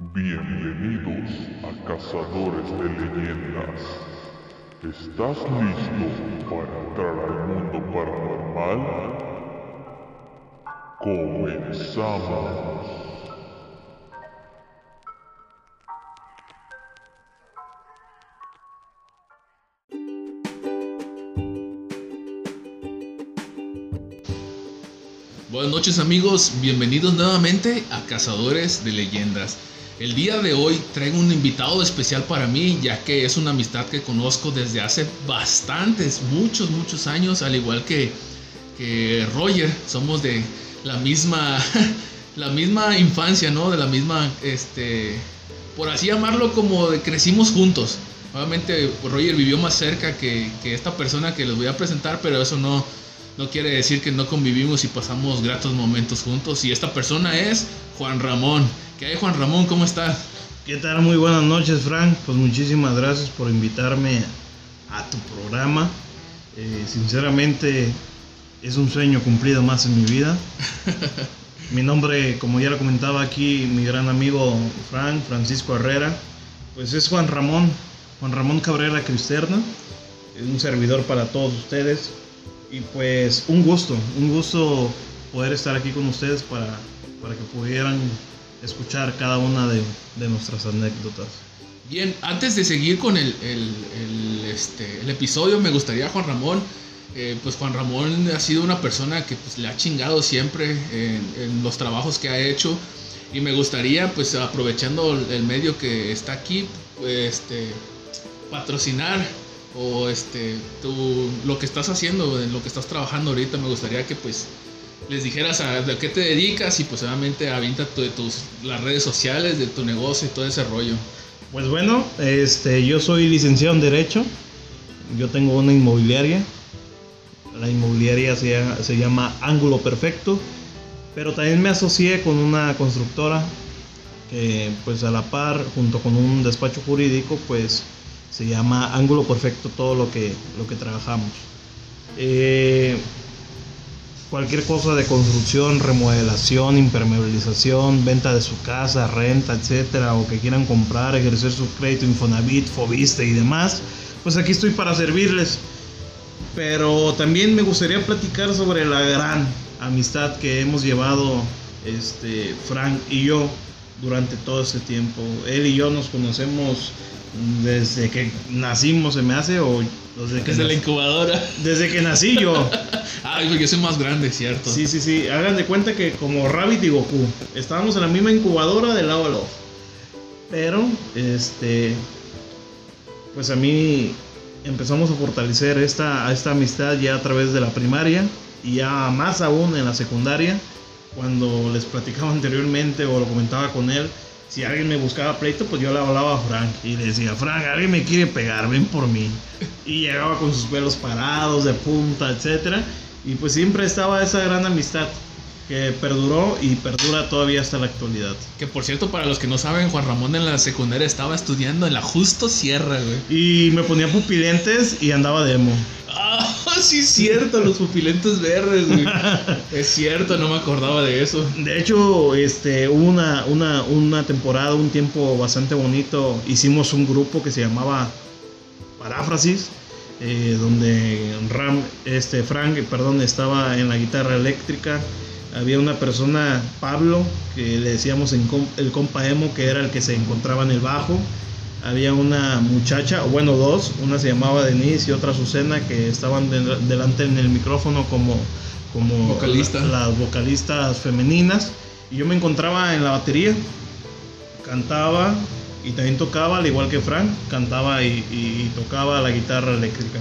Bienvenidos a Cazadores de Leyendas. ¿Estás listo para entrar al mundo paranormal? Comenzamos. Buenas noches amigos, bienvenidos nuevamente a Cazadores de Leyendas. El día de hoy traigo un invitado especial para mí, ya que es una amistad que conozco desde hace bastantes, muchos, muchos años, al igual que, que Roger. Somos de la misma, la misma infancia, ¿no? De la misma, este, por así llamarlo, como de crecimos juntos. Obviamente Roger vivió más cerca que, que esta persona que les voy a presentar, pero eso no, no quiere decir que no convivimos y pasamos gratos momentos juntos. Y esta persona es Juan Ramón. ¿Qué hay, Juan Ramón? ¿Cómo estás? ¿Qué tal? Muy buenas noches, Frank. Pues muchísimas gracias por invitarme a tu programa. Eh, sinceramente, es un sueño cumplido más en mi vida. mi nombre, como ya lo comentaba aquí, mi gran amigo Frank, Francisco Herrera, pues es Juan Ramón, Juan Ramón Cabrera Cristerna, un servidor para todos ustedes. Y pues un gusto, un gusto poder estar aquí con ustedes para, para que pudieran escuchar cada una de, de nuestras anécdotas. Bien, antes de seguir con el, el, este, el episodio, me gustaría, Juan Ramón, eh, pues Juan Ramón ha sido una persona que pues, le ha chingado siempre en, en, los trabajos que ha hecho. Y me gustaría, pues aprovechando el medio que está aquí, pues, este, patrocinar o este tú lo que estás haciendo, en lo que estás trabajando ahorita, me gustaría que pues les dijeras a, de qué te dedicas y pues obviamente avienta tu, de tus las redes sociales de tu negocio y todo ese rollo. Pues bueno, este yo soy licenciado en derecho. Yo tengo una inmobiliaria. La inmobiliaria se, se llama Ángulo Perfecto, pero también me asocié con una constructora que pues a la par junto con un despacho jurídico pues se llama ángulo perfecto todo lo que, lo que trabajamos. Eh, cualquier cosa de construcción, remodelación, impermeabilización, venta de su casa, renta, etcétera, o que quieran comprar, ejercer su crédito Infonavit, Fobiste y demás, pues aquí estoy para servirles. Pero también me gustaría platicar sobre la gran amistad que hemos llevado este, Frank y yo durante todo este tiempo. Él y yo nos conocemos desde que nacimos, se me hace, o desde que desde la incubadora. Desde que nací yo. ah, yo soy más grande, cierto. Sí, sí, sí. Hagan de cuenta que como Rabbit y Goku, estábamos en la misma incubadora del lado a lado. Pero, este, pues a mí empezamos a fortalecer esta, esta amistad ya a través de la primaria y ya más aún en la secundaria, cuando les platicaba anteriormente o lo comentaba con él si alguien me buscaba pleito, pues yo le hablaba a Frank y le decía, Frank, alguien me quiere pegar, ven por mí. Y llegaba con sus pelos parados, de punta, etc. Y pues siempre estaba esa gran amistad que perduró y perdura todavía hasta la actualidad. Que por cierto, para los que no saben, Juan Ramón en la secundaria estaba estudiando en la Justo Sierra, güey. Y me ponía pupilentes y andaba demo. Ah, sí es cierto, los pupilentes verdes, güey. es cierto, no me acordaba de eso. De hecho, este, hubo una, una, una temporada, un tiempo bastante bonito. Hicimos un grupo que se llamaba Paráfrasis. Eh, donde Ram, este, Frank, perdón, estaba en la guitarra eléctrica, había una persona, Pablo, que le decíamos en el compa emo, que era el que se encontraba en el bajo. Había una muchacha, o bueno, dos, una se llamaba Denise y otra Susana, que estaban de, delante en el micrófono como, como Vocalista. la, las vocalistas femeninas. Y yo me encontraba en la batería, cantaba y también tocaba, al igual que Frank, cantaba y, y tocaba la guitarra eléctrica.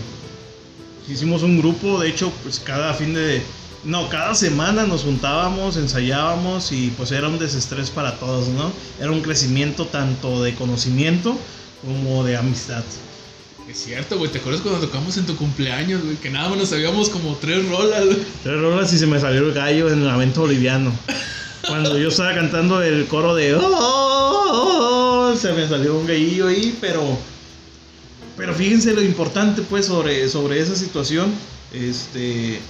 Hicimos un grupo, de hecho, pues cada fin de, no, cada semana nos juntábamos, ensayábamos y pues era un desestrés para todos, ¿no? Era un crecimiento tanto de conocimiento como de amistad. Es cierto, güey, ¿te acuerdas cuando tocamos en tu cumpleaños, güey? Que nada más nos sabíamos como tres rolas, güey. Tres rolas y se me salió el gallo en el lamento boliviano. Cuando yo estaba cantando el coro de oh, oh, oh, se me salió un gallillo ahí, pero pero fíjense lo importante pues sobre, sobre esa situación. Este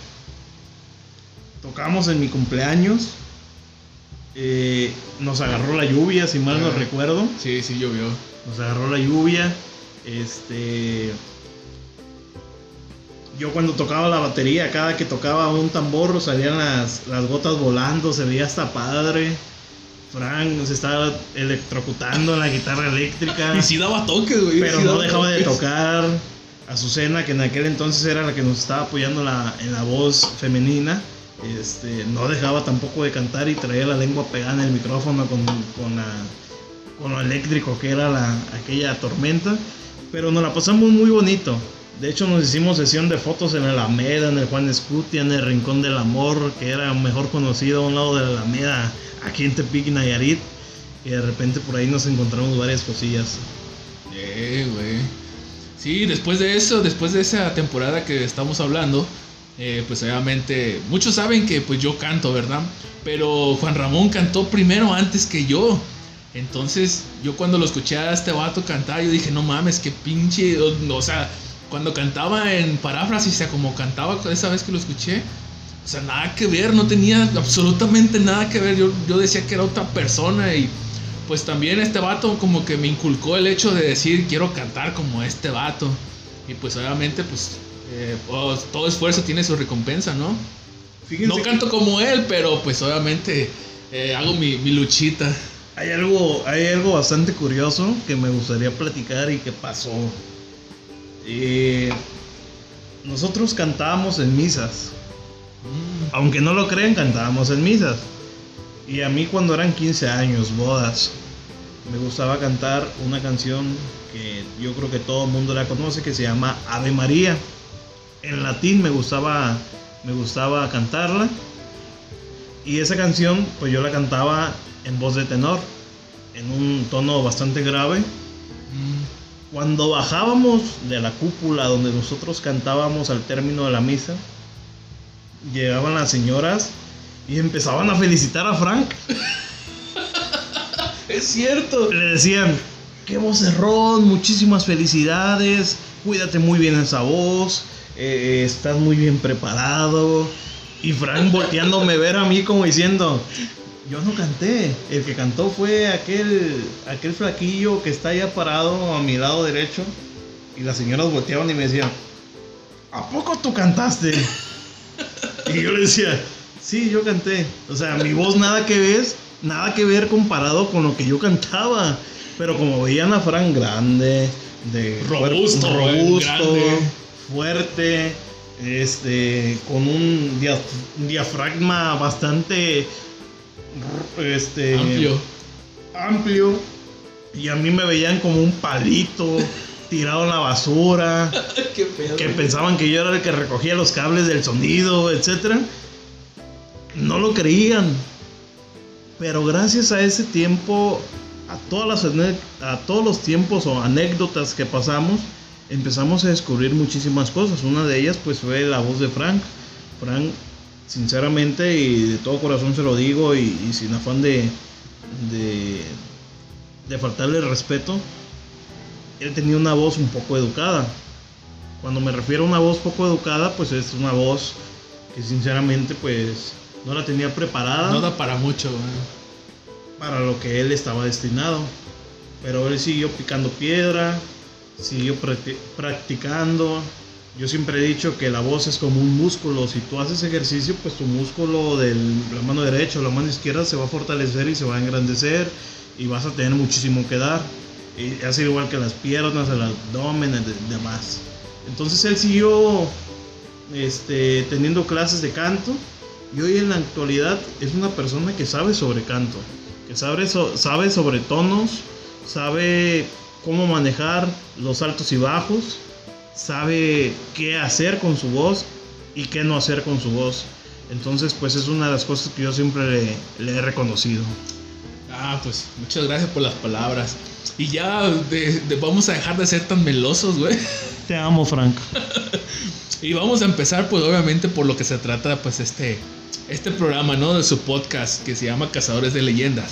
tocamos en mi cumpleaños. Eh, nos agarró la lluvia, si mal no recuerdo. Sí, sí, llovió. Nos agarró la lluvia. Este. Yo cuando tocaba la batería, cada que tocaba un tambor salían las, las gotas volando, se veía hasta padre. Frank se estaba electrocutando en la guitarra eléctrica. Y sí daba toques, güey. pero no dejaba de tocar. Azucena, que en aquel entonces era la que nos estaba apoyando la- en la voz femenina, este, no dejaba tampoco de cantar y traía la lengua pegada en el micrófono con, con, la- lo eléctrico que era la, aquella tormenta. Pero nos la pasamos muy bonito. De hecho, nos hicimos sesión de fotos en la Alameda, en el Juan Escutia, en el Rincón del Amor, que era mejor conocido a un lado de la Alameda, aquí en Tepic, Nayarit. Y de repente por ahí nos encontramos varias cosillas. Eh. Sí, después de eso, después de esa temporada que estamos hablando, eh, pues obviamente muchos saben que pues yo canto, ¿verdad? Pero Juan Ramón cantó primero antes que yo. Entonces yo cuando lo escuché a este vato cantar, yo dije, no mames, qué pinche... O, sea, cuando cantaba en paráfrasis, o sea, como cantaba esa vez que lo escuché, o sea, nada que ver, no tenía absolutamente nada que ver. Yo, yo decía que era otra persona y pues también este vato como que me inculcó el hecho de decir quiero cantar como este vato. Y pues obviamente pues eh, pues, todo esfuerzo tiene su recompensa, ¿no? Fíjense No que- canto como él, pero pues obviamente eh, hago mi, mi luchita. Hay algo, hay algo bastante curioso que me gustaría platicar y que pasó. Eh, nosotros cantábamos en misas. Mm, Aunque no lo crean, cantábamos en misas. Y a mí cuando eran 15 años, bodas, me gustaba cantar una canción que yo creo que todo el mundo la conoce, que se llama Ave María. En latín me gustaba, me gustaba cantarla. Y esa canción, pues yo la cantaba en voz de tenor, en un tono bastante grave. mm. Cuando bajábamos de la cúpula donde nosotros cantábamos al término de la misa, llegaban las señoras y empezaban a felicitar a Frank. Es cierto. Le decían, qué vocerrón, muchísimas felicidades, cuídate muy bien esa voz, eh, estás muy bien preparado. Y Frank volteándome a ver a mí como diciendo, yo no canté, el que cantó fue aquel, aquel flaquillo que está allá parado a mi lado derecho. Y las señoras volteaban y me decían, ¿a poco tú cantaste? Y yo le decía, sí, yo canté. O sea, mi voz nada que ver, nada que ver comparado con lo que yo cantaba. Pero como veían a Frank grande, de Robusto, cuerpo eh, robusto, grande. Fuerte, este, con un dia- un diafragma bastante este, Amplio. amplio, y a mí me veían como un palito tirado en la basura pedo. que pensaban que yo era el que recogía los cables del sonido, etcétera, no lo creían. Pero gracias a ese tiempo, a todas las a todos los tiempos o anécdotas que pasamos, empezamos a descubrir muchísimas cosas. Una de ellas pues fue la voz de Frank. Frank, sinceramente y de todo corazón se lo digo y, y sin afán de, de de faltarle el respeto, él tenía una voz un poco educada. Cuando me refiero a una voz poco educada, pues es una voz que sinceramente pues no la tenía preparada No da para mucho, güey. para lo que él estaba destinado. Pero él siguió picando piedra, siguió practi- practicando. Yo siempre he dicho que la voz es como un músculo. Si tú haces ejercicio, pues tu músculo de la mano derecha o la mano izquierda se va a fortalecer y se va a engrandecer y vas a tener muchísimo que dar. Y así igual que las piernas, el abdomen, y de- demás. Entonces él siguió este, teniendo clases de canto y hoy en la actualidad es una persona que sabe sobre canto, que sabe, so- sabe sobre tonos, sabe cómo manejar los altos y bajos, sabe qué hacer con su voz y qué no hacer con su voz. Entonces, pues es una de las cosas que yo siempre le, le he reconocido. Ah, pues muchas gracias por las palabras. Y ya de- de- vamos a dejar de ser tan melosos, güey. Te amo, Frank. Y vamos a empezar, pues obviamente por lo que se trata, pues este, este programa, ¿no? De su podcast que se llama Cazadores de Leyendas.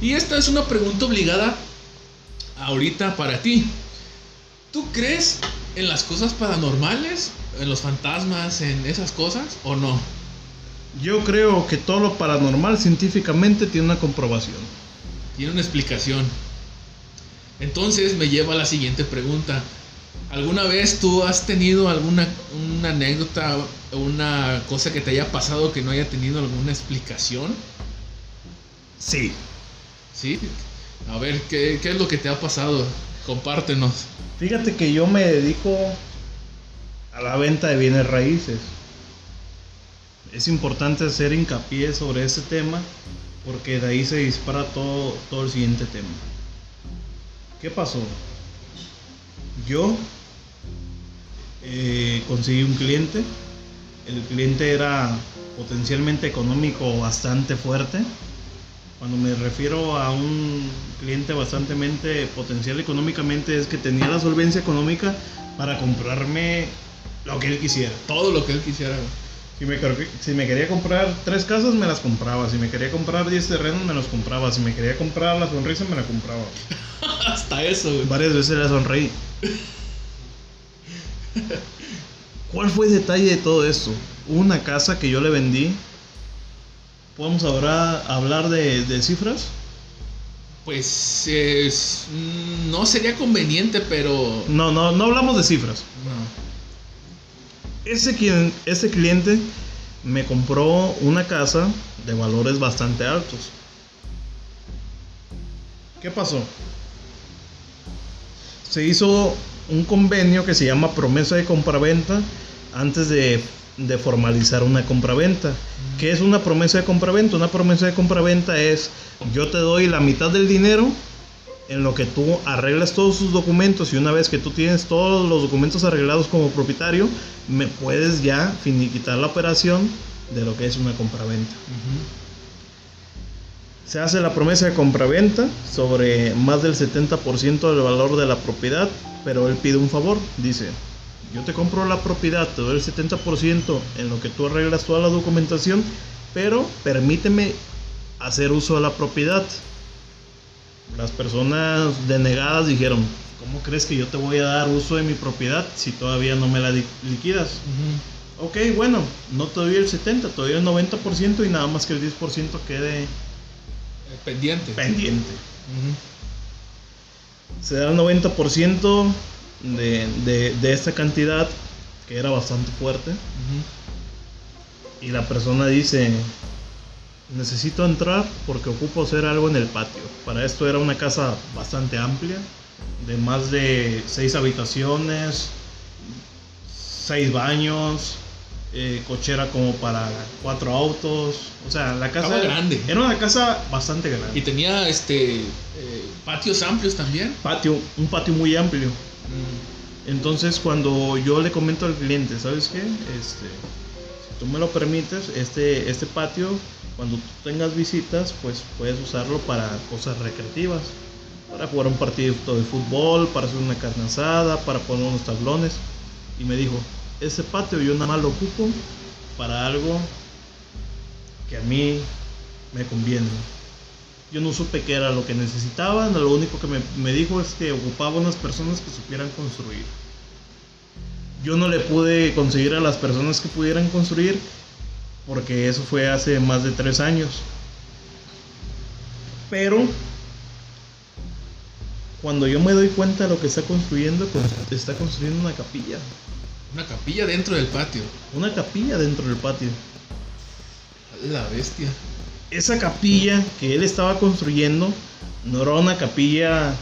Y esta es una pregunta obligada ahorita para ti. ¿Tú crees en las cosas paranormales? ¿En los fantasmas? ¿En esas cosas? ¿O no? Yo creo que todo lo paranormal científicamente tiene una comprobación. Tiene una explicación. Entonces me lleva a la siguiente pregunta. ¿Alguna vez tú has tenido alguna una anécdota, una cosa que te haya pasado que no haya tenido alguna explicación? Sí. ¿Sí? A ver, ¿qué, qué es lo que te ha pasado? Compártenos. Fíjate que yo me dedico a la venta de bienes raíces. Es importante hacer hincapié sobre ese tema porque de ahí se dispara todo, todo el siguiente tema. ¿Qué pasó? Yo eh, conseguí un cliente. El cliente era potencialmente económico bastante fuerte. Cuando me refiero a un cliente bastante potencial económicamente es que tenía la solvencia económica para comprarme lo que él quisiera. Todo lo que él quisiera. Si me, quer- si me quería comprar tres casas, me las compraba. Si me quería comprar 10 terrenos, me los compraba. Si me quería comprar la sonrisa, me la compraba. Hasta eso, güey. Varias veces le sonreí. ¿Cuál fue el detalle de todo esto? Una casa que yo le vendí. ¿Podemos ahora hablar de, de cifras? Pues es- mm, no sería conveniente, pero... No, no, no hablamos de cifras. No. Ese, quien, ese cliente me compró una casa de valores bastante altos. ¿Qué pasó? Se hizo un convenio que se llama promesa de compraventa antes de, de formalizar una compraventa. ¿Qué es una promesa de compraventa? Una promesa de compraventa es yo te doy la mitad del dinero en lo que tú arreglas todos sus documentos y una vez que tú tienes todos los documentos arreglados como propietario, me puedes ya finiquitar la operación de lo que es una compraventa. Se hace la promesa de compraventa sobre más del 70% del valor de la propiedad, pero él pide un favor, dice, yo te compro la propiedad, te doy el 70% en lo que tú arreglas toda la documentación, pero permíteme hacer uso de la propiedad. Las personas denegadas dijeron, ¿cómo crees que yo te voy a dar uso de mi propiedad si todavía no me la li- liquidas? Ok, bueno, no te doy el 70, te doy el 90% y nada más que el 10% quede Eh, Pendiente. pendiente. Ujú. Se da el 90% de, de, de esta cantidad, que era bastante fuerte, y la persona dice, necesito entrar porque ocupo hacer algo en el patio. Para esto era una casa bastante amplia, de más de 6 habitaciones, 6 baños, eh, cochera como para 4 autos. O sea, la casa Estaba grande. era una casa bastante grande. Y tenía este eh, patios amplios también. patio, un patio muy amplio. Mm. Entonces cuando yo le comento al cliente, ¿sabes qué? Este, si tú me lo permites, este, este patio, cuando tú tengas visitas, pues puedes usarlo para cosas recreativas. Para jugar un partido de fútbol, para hacer una carne asada, para poner unos tablones. Y me dijo, ese patio yo nada más lo ocupo para algo que a mí me conviene. Yo no supe qué era lo que necesitaban, lo único que me, me dijo es que ocupaba unas personas que supieran construir. Yo no le pude conseguir a las personas que pudieran construir porque eso fue hace más de tres años. Pero cuando yo me doy cuenta de lo que está construyendo, pues está construyendo una capilla. Una capilla dentro del patio. Una capilla dentro del patio. La bestia. Esa capilla que él estaba construyendo no era una capilla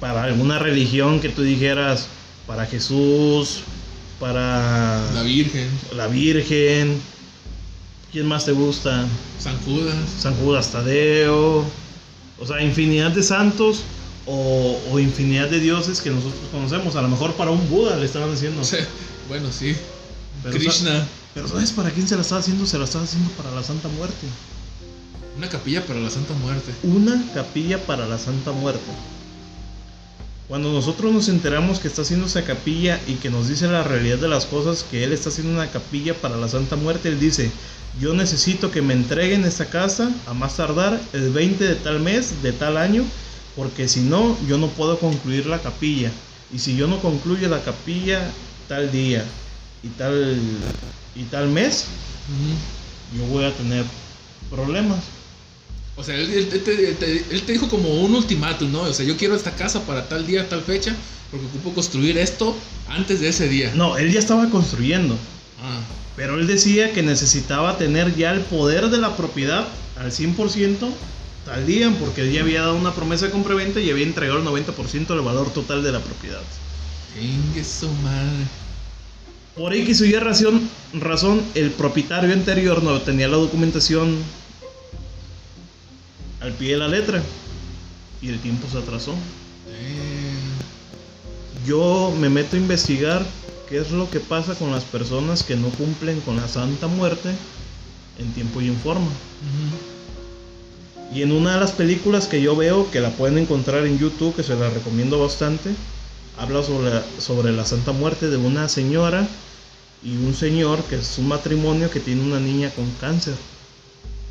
para alguna religión que tú dijeras para Jesús, para La Virgen. la Virgen. ¿Quién más te gusta? San Judas. San Judas Tadeo. O sea, infinidad de santos o, o infinidad de dioses que nosotros conocemos. A lo mejor para un Buda le estaban haciendo. O sea, bueno, sí. Pero, Krishna. Pero ¿sabes para quién se la estaba haciendo? Se la estaba haciendo para la Santa Muerte. Una capilla para la Santa Muerte. Una capilla para la Santa Muerte. Cuando nosotros nos enteramos que está haciendo esa capilla y que nos dice la realidad de las cosas, que él está haciendo una capilla para la Santa Muerte, él dice, yo necesito que me entreguen esta casa a más tardar el 20 de tal mes, de tal año, porque si no, yo no puedo concluir la capilla. Y si yo no concluyo la capilla tal día y tal, y tal mes, Ujú. yo voy a tener problemas. O sea, él, él te, él te- él te dijo como un ultimátum, ¿no? O sea, yo quiero esta casa para tal día, tal fecha, porque ocupo construir esto antes de ese día. No, él ya estaba construyendo. Ah, Pero él decía que necesitaba tener ya el poder de la propiedad al 100% tal día, porque él ya había dado una promesa de compraventa y había entregado el 90% del valor total de la propiedad. chingue su madre. Por X o Y razón, razón, el propietario anterior no tenía la documentación al pie de la letra y el tiempo se atrasó. Yo me meto a investigar qué es lo que pasa con las personas que no cumplen con la Santa Muerte en tiempo y en forma. Y en una de las películas que yo veo, que la pueden encontrar en YouTube, que se la recomiendo bastante, habla sobre, sobre la Santa Muerte de una señora y un señor, que es un matrimonio que tiene una niña con cáncer.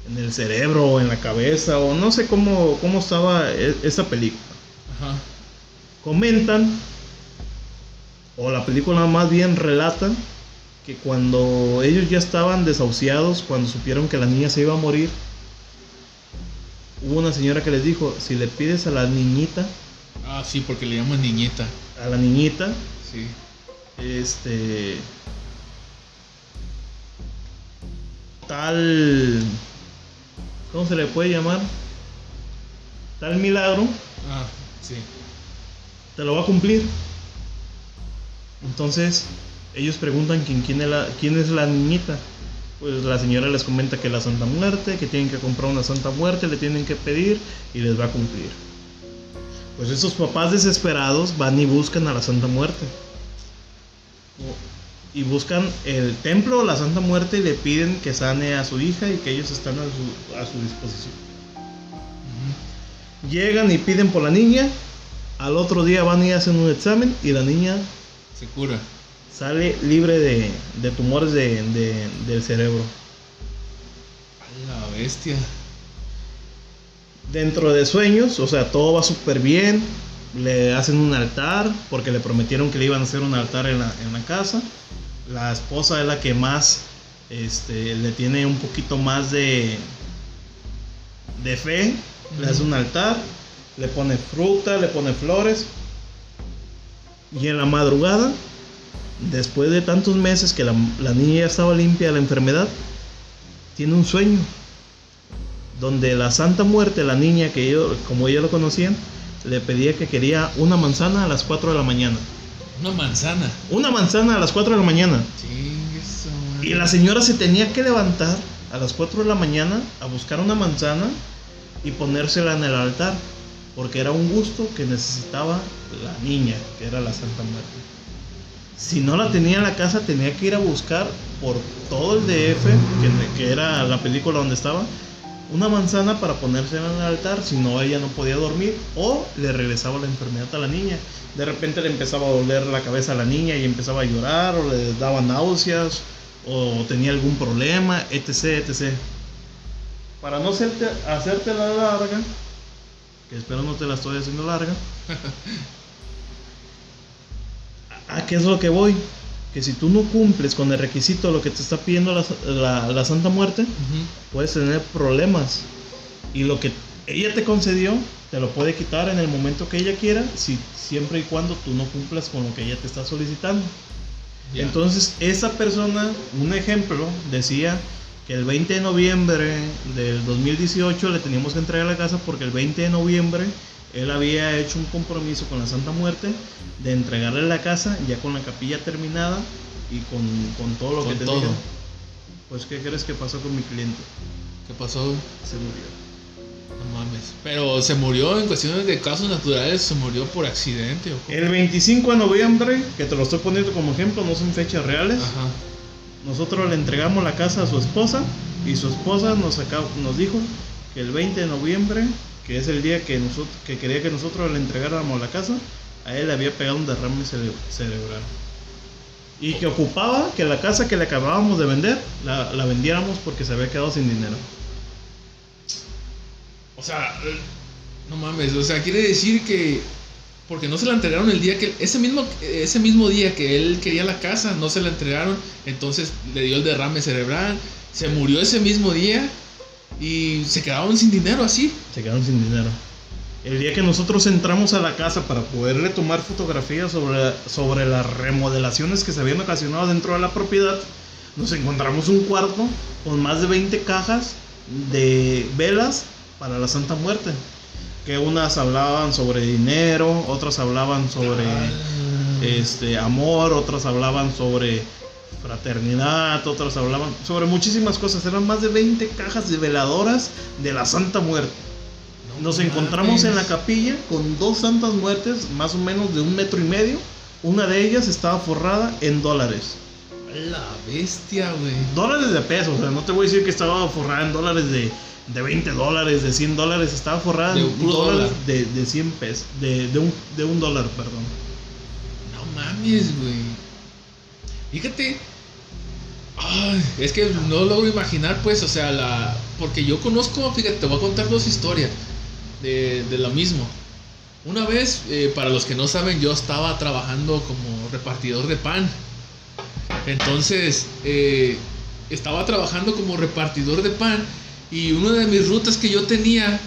En el cerebro o en la cabeza, o no sé cómo, cómo estaba e- esa película. Ajá. Comentan, o la película más bien relata, que cuando ellos ya estaban desahuciados, cuando supieron que la niña se iba a morir, hubo una señora que les dijo, si le pides a la niñita, Ah, sí, porque le llaman niñita. a la niñita, Sí. este tal ¿cómo se le puede llamar? tal milagro Ah, sí. te lo va a cumplir entonces ellos preguntan quién, quién, es la, quién es la niñita pues la señora les comenta que la Santa Muerte, que tienen que comprar una Santa Muerte, le tienen que pedir y les va a cumplir. Pues esos papás desesperados van y buscan a la Santa Muerte. Y buscan el templo la Santa Muerte y le piden que sane a su hija y que ellos están a su, a su disposición. Llegan y piden por la niña. Al otro día van y hacen un examen y la niña Se cura. sale libre de, de tumores de- de- del cerebro. A la bestia. Dentro de sueños, o sea, todo va súper bien. Le hacen un altar porque le prometieron que le iban a hacer un altar en la, en la casa. La esposa es la que más este, le tiene un poquito más de, de fe. Le hace un altar, le pone fruta, le pone flores. Y en la madrugada, después de tantos meses que la, la niña ya estaba limpia de la enfermedad, tiene un sueño donde la Santa Muerte, la niña que yo, como ella lo conocían, le pedía que quería una manzana a las 4 de la mañana. Una manzana. Una manzana a las 4 de la mañana. Y la señora se tenía que levantar a las 4 de la mañana a buscar una manzana y ponérsela en el altar, porque era un gusto que necesitaba la niña, que era la Santa Muerte. Si no la tenía en la casa, tenía que ir a buscar por todo el DF, que, que era la película donde estaba, una manzana para ponérsela en el altar, si no ella no podía dormir, o le regresaba la enfermedad a la niña. De repente le empezaba a doler la cabeza a la niña y empezaba a llorar, o le daba náuseas, o tenía algún problema, etc, etc. Para no hacerte, hacerte la larga, que espero no te la estoy haciendo larga, ¿a qué es lo que voy? Que si tú no cumples con el requisito de lo que te está pidiendo la, la- la Santa Muerte, puedes tener problemas. Y lo que ella te concedió, te lo puede quitar en el momento que ella quiera, si, siempre y cuando tú no cumplas con lo que ella te está solicitando. Entonces, esa persona, un ejemplo, decía que el 20 de noviembre del 2018 le teníamos que entregar la casa porque el 20 de noviembre él había hecho un compromiso con la Santa Muerte de entregarle la casa ya con la capilla terminada y con, con todo lo Con que te todo. dije. Pues, ¿qué crees que pasó con mi cliente? ¿Qué pasó? Se murió. No mames. Pero se murió en cuestiones de casos naturales, se murió por accidente o? El 25 de noviembre, que te lo estoy poniendo como ejemplo, no son fechas reales. Ajá. Nosotros le entregamos la casa a su esposa y su esposa nos, nos dijo que el 20 de noviembre, que es el día que, nosotros, que quería que nosotros le entregáramos la casa, a él le había pegado un derrame cere- cerebral. Y que ocupaba que la casa que le acabábamos de vender, la, la vendiéramos porque se había quedado sin dinero. O sea, eh, no mames, o sea, quiere decir que porque no se la entregaron el día que ese mismo ese mismo día que él quería la casa, no se la entregaron, entonces le dio el derrame cerebral, se murió ese mismo día y se quedaron sin dinero así. Se quedaron sin dinero. El día que nosotros entramos a la casa para poderle tomar fotografías sobre, sobre las remodelaciones que se habían ocasionado dentro de la propiedad, nos encontramos un cuarto con más de 20 cajas de velas para la Santa Muerte. Que unas hablaban sobre dinero, otras hablaban sobre este, amor, otras hablaban sobre fraternidad, otras hablaban sobre muchísimas cosas. Eran más de 20 cajas de veladoras de la Santa Muerte. No Nos encontramos en la capilla con dos santas muertes, más o menos de un metro y medio. Una de ellas estaba forrada en dólares. La bestia, güey. Dólares de pesos, o sea, no te voy a decir que estaba forrada en dólares de, de 20 dólares, de 100 dólares, estaba forrada De en dólares dólar. de, de 100 pesos, de, de, un, de un dólar, perdón. No mames, güey. Fíjate. Ay, es que no logro imaginar, pues, o sea, la. Porque yo conozco, fíjate, te voy a contar dos historias de, de lo mismo. Una vez, eh, para los que no saben, yo estaba trabajando como repartidor de pan. Entonces, eh, estaba trabajando como repartidor de pan y una de mis rutas que yo tenía,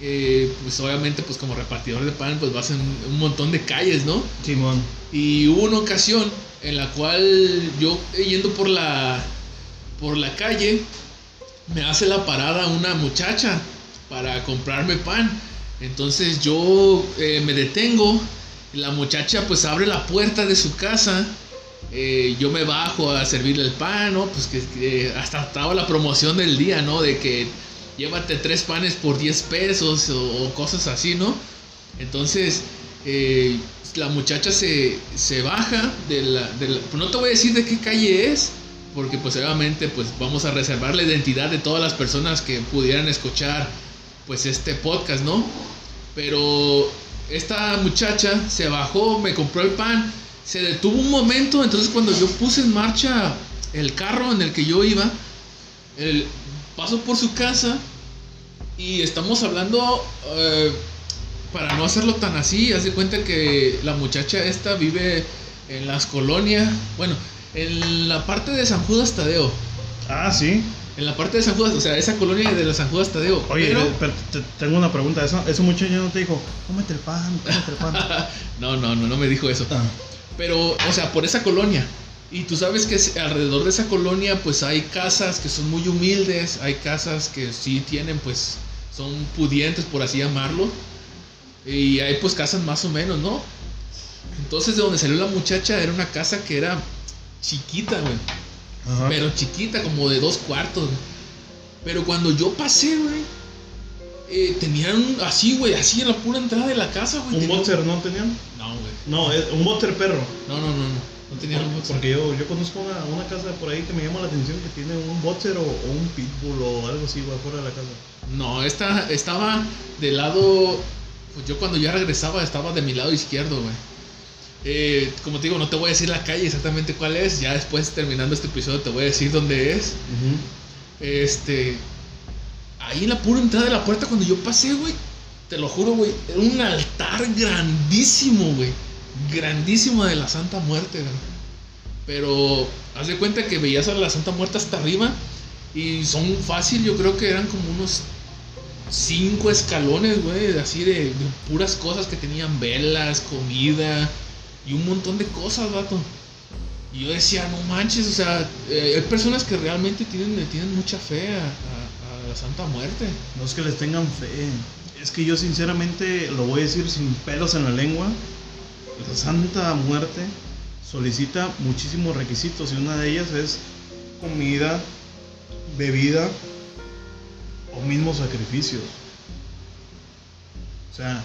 eh, pues obviamente, pues como repartidor de pan, pues vas en un montón de calles, ¿no? Simón. Y hubo una ocasión en la cual yo yendo por la por la calle me hace la parada una muchacha para comprarme pan. Entonces yo eh, me detengo la muchacha pues abre la puerta de su casa. eh, yo me bajo a servirle el pan, ¿no? Pues que, hasta estaba la promoción del día, ¿no? De que llévate tres panes por 10 pesos o, o cosas así, ¿no? Entonces, eh, la muchacha se, se baja de la, de pues, No te voy a decir de qué calle es, porque pues obviamente pues vamos a reservar la identidad de todas las personas que pudieran escuchar pues este podcast, ¿no? Pero esta muchacha se bajó, me compró el pan, se detuvo un momento, entonces cuando yo puse en marcha el carro en el que yo iba, el, paso por su casa y estamos hablando, eh, para no hacerlo tan así, haz de cuenta que la muchacha esta vive en las colonias, bueno, en la parte de San Judas Tadeo. Ah, sí. En la parte de San Judas, o sea, esa colonia de la San Judas Tadeo. Oye, pero- pero te- tengo una pregunta. ¿Eso, eso muchacho no te dijo, cómete el pan, cómete el pan? no, no, no, no me dijo eso. Ah, Pero, o sea, por esa colonia. Y tú sabes que alrededor de esa colonia, pues hay casas que son muy humildes, hay casas que sí tienen, pues, son pudientes, por así llamarlo. Y hay, pues, casas más o menos, ¿no? Entonces, de donde salió la muchacha era una casa que era chiquita, güey. ajá. Pero chiquita, como de dos cuartos. güey. Pero cuando yo pasé, güey, eh, tenían así, güey, así en la pura entrada de la casa, güey. ¿Un boxer no tenían? No, güey. No, es un boxer perro. No, no, no, no. No tenían un boxer. Porque yo, yo conozco una, una casa por ahí que me llama la atención que tiene un boxer o, o un pitbull o algo así, güey, fuera de la casa. No, esta estaba del lado. Pues yo cuando ya regresaba estaba de mi lado izquierdo, güey. Eh, como te digo, no te voy a decir la calle exactamente cuál es. Ya después, terminando este episodio, te voy a decir dónde es. Este. Ahí en la pura entrada de la puerta, cuando yo pasé, güey. Te lo juro, güey. Era un altar grandísimo, güey. Grandísimo de la Santa Muerte, güey. Pero haz de cuenta que veías a la Santa Muerte hasta arriba. Y son fácil, yo creo que eran como unos cinco escalones, güey, así de, puras cosas que tenían velas, comida y un montón de cosas, vato. Y yo decía, no manches, o sea, eh, hay personas que realmente tienen, tienen mucha fe a, a- a la Santa Muerte. No es que les tengan fe. Es que yo sinceramente lo voy a decir sin pelos en la lengua. La Santa Muerte solicita muchísimos requisitos y una de ellas es comida, bebida o mismos sacrificios. O sea,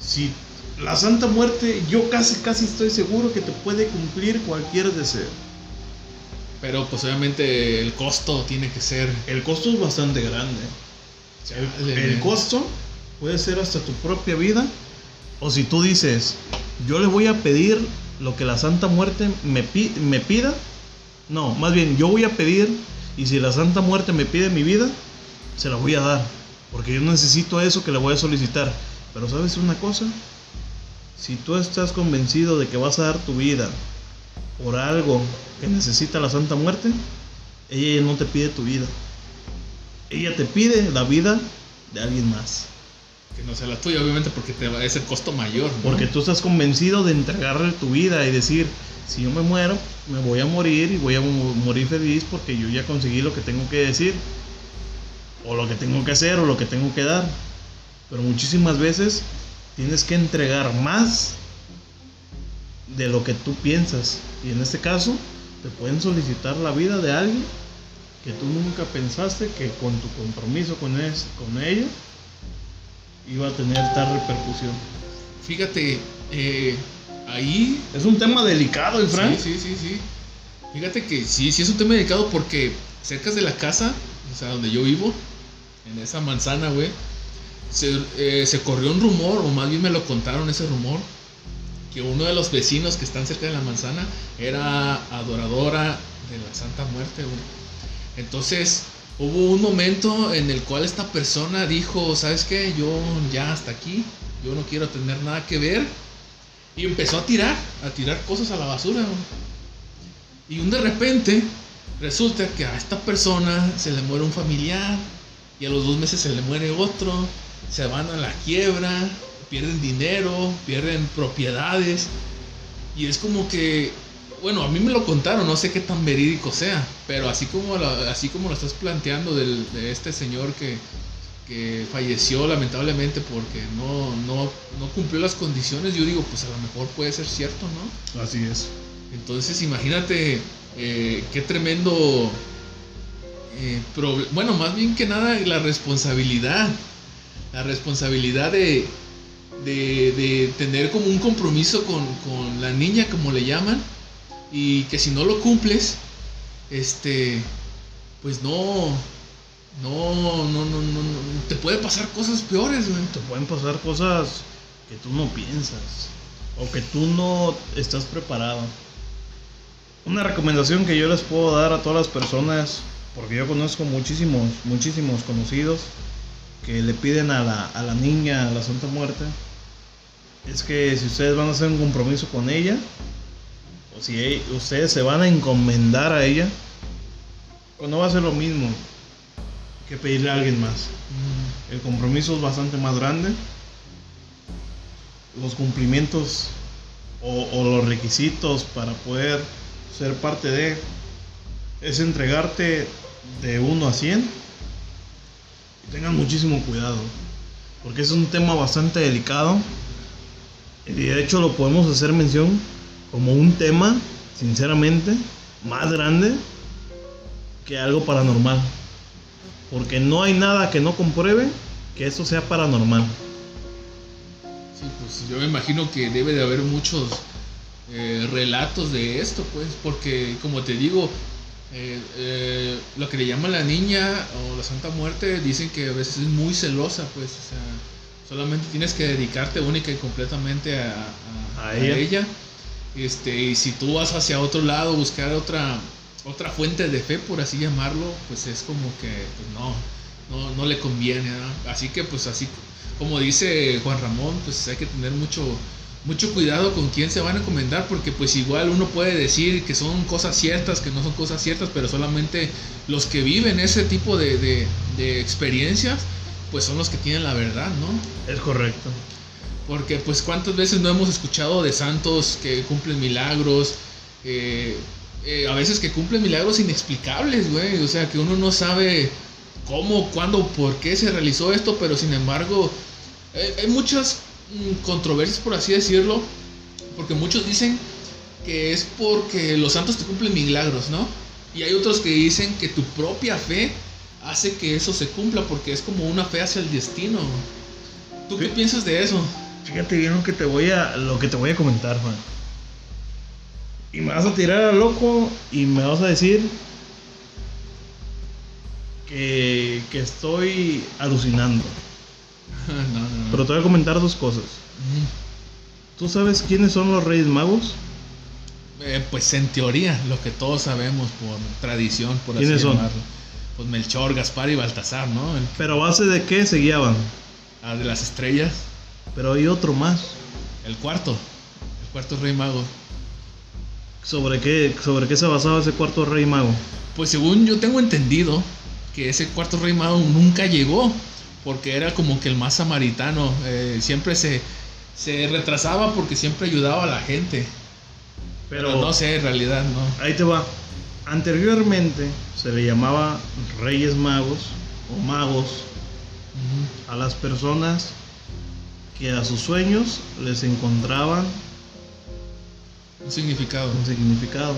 si la Santa Muerte, yo casi, casi estoy seguro que te puede cumplir cualquier deseo. Pero pues obviamente el costo tiene que ser... El costo es bastante grande. El, el costo puede ser hasta tu propia vida. O si tú dices, yo le voy a pedir lo que la Santa Muerte me, pi- me pida. No, más bien, yo voy a pedir y si la Santa Muerte me pide mi vida, se la voy a dar. Porque yo necesito eso que le voy a solicitar. Pero sabes una cosa, si tú estás convencido de que vas a dar tu vida por algo que necesita la Santa Muerte, ella no te pide tu vida. Ella te pide la vida de alguien más. Que no sea la tuya, obviamente, porque te va, es el costo mayor. ¿no? Porque tú estás convencido de entregarle tu vida y decir, si yo me muero, me voy a morir y voy a mo- morir feliz porque yo ya conseguí lo que tengo que decir. O lo que tengo que hacer o lo que tengo que dar. Pero muchísimas veces tienes que entregar más de lo que tú piensas. Y en este caso, te pueden solicitar la vida de alguien que tú nunca pensaste que con tu compromiso con, es, con ella iba a tener tal repercusión. Fíjate, eh, ahí Es un tema delicado, el Frank. Sí, sí, sí, sí. Fíjate que sí, sí es un tema delicado porque cerca de la casa, o sea, donde yo vivo, en esa manzana, güey, se, eh, se corrió un rumor, o más bien me lo contaron ese rumor, que uno de los vecinos que están cerca de la manzana era adoradora de la Santa Muerte. Entonces, hubo un momento en el cual esta persona dijo, ¿sabes qué? Yo ya hasta aquí, yo no quiero tener nada que ver. Y empezó a tirar, a tirar cosas a la basura. Y un de repente resulta que a esta persona se le muere un familiar y a los dos meses se le muere otro, se van a la quiebra, pierden dinero, pierden propiedades. Y es como que, bueno, a mí me lo contaron, no sé qué tan verídico sea, pero así como, la- así como lo estás planteando del- de este señor que, que falleció lamentablemente porque no, no, no cumplió las condiciones, yo digo, pues a lo mejor puede ser cierto, ¿no? Así es. Entonces imagínate eh, qué tremendo... eh, bueno, más bien que nada la responsabilidad. La responsabilidad de, de, tener como un compromiso con, con la niña, como le llaman. Y que si no lo cumples, este, pues no, no, no, no, no, no, te puede pasar cosas peores, güey. Te pueden pasar cosas que tú no piensas o que tú no estás preparado. Una recomendación que yo les puedo dar a todas las personas, porque yo conozco muchísimos, muchísimos conocidos que le piden a la, a la niña, a la Santa Muerte, es que si ustedes van a hacer un compromiso con ella, o si e- ustedes se van a encomendar a ella, pues no va a ser lo mismo que pedirle a alguien más. El compromiso es bastante más grande. Los cumplimientos o, o los requisitos para poder ser parte de es entregarte de 1 a 100. Y tengan muchísimo cuidado. Porque es un tema bastante delicado. Y de hecho lo podemos hacer mención como un tema, sinceramente, más grande que algo paranormal. Porque no hay nada que no compruebe que esto sea paranormal. Pues yo me imagino que debe de haber muchos eh, relatos de esto, pues, porque como te digo, eh, eh, lo que le llaman la niña o la Santa Muerte dicen que a veces es muy celosa, pues, o sea, solamente tienes que dedicarte única y completamente a, a- A a ella. Este, y si tú vas hacia otro lado, buscar otra otra fuente de fe, por así llamarlo, pues es como que pues no, no, no le conviene. Así que pues así como dice Juan Ramón, pues hay que tener mucho, mucho cuidado con quién se van a encomendar, porque pues igual uno puede decir que son cosas ciertas, que no son cosas ciertas, pero solamente los que viven ese tipo de, de- de experiencias, pues son los que tienen la verdad, ¿no? Es correcto. Porque pues cuántas veces no hemos escuchado de santos que cumplen milagros, eh, eh, a veces que cumplen milagros inexplicables, güey. O sea, que uno no sabe cómo, cuándo, por qué se realizó esto, pero sin embargo eh, hay muchas controversias, por así decirlo, porque muchos dicen que es porque los santos te cumplen milagros, ¿no? Y hay otros que dicen que tu propia fe hace que eso se cumpla porque es como una fe hacia el destino. ¿Tú qué piensas de eso? Fíjate bien lo que te voy a, lo que te voy a comentar, Juan. Y me vas a tirar a loco y me vas a decir que, que estoy alucinando. no, no, no. Pero te voy a comentar dos cosas. ¿Tú sabes quiénes son los Reyes Magos? Eh, pues en teoría, lo que todos sabemos por tradición, por así ¿Quiénes son? llamarlo. Pues Melchor, Gaspar y Baltasar, ¿no? El, Pero a base de qué se guiaban. ah, de las estrellas. Pero hay otro más. El cuarto. El cuarto rey mago. ¿Sobre qué, sobre qué se basaba ese cuarto Rey Mago? Pues según yo tengo entendido, que ese cuarto rey mago nunca llegó. Porque era como que el más samaritano. eh, siempre se, se retrasaba porque siempre ayudaba a la gente. Pero, no sé, en realidad no. Ahí te va. Anteriormente se le llamaba Reyes Magos o Magos a las personas que a sus sueños les encontraban Un significado. un significado.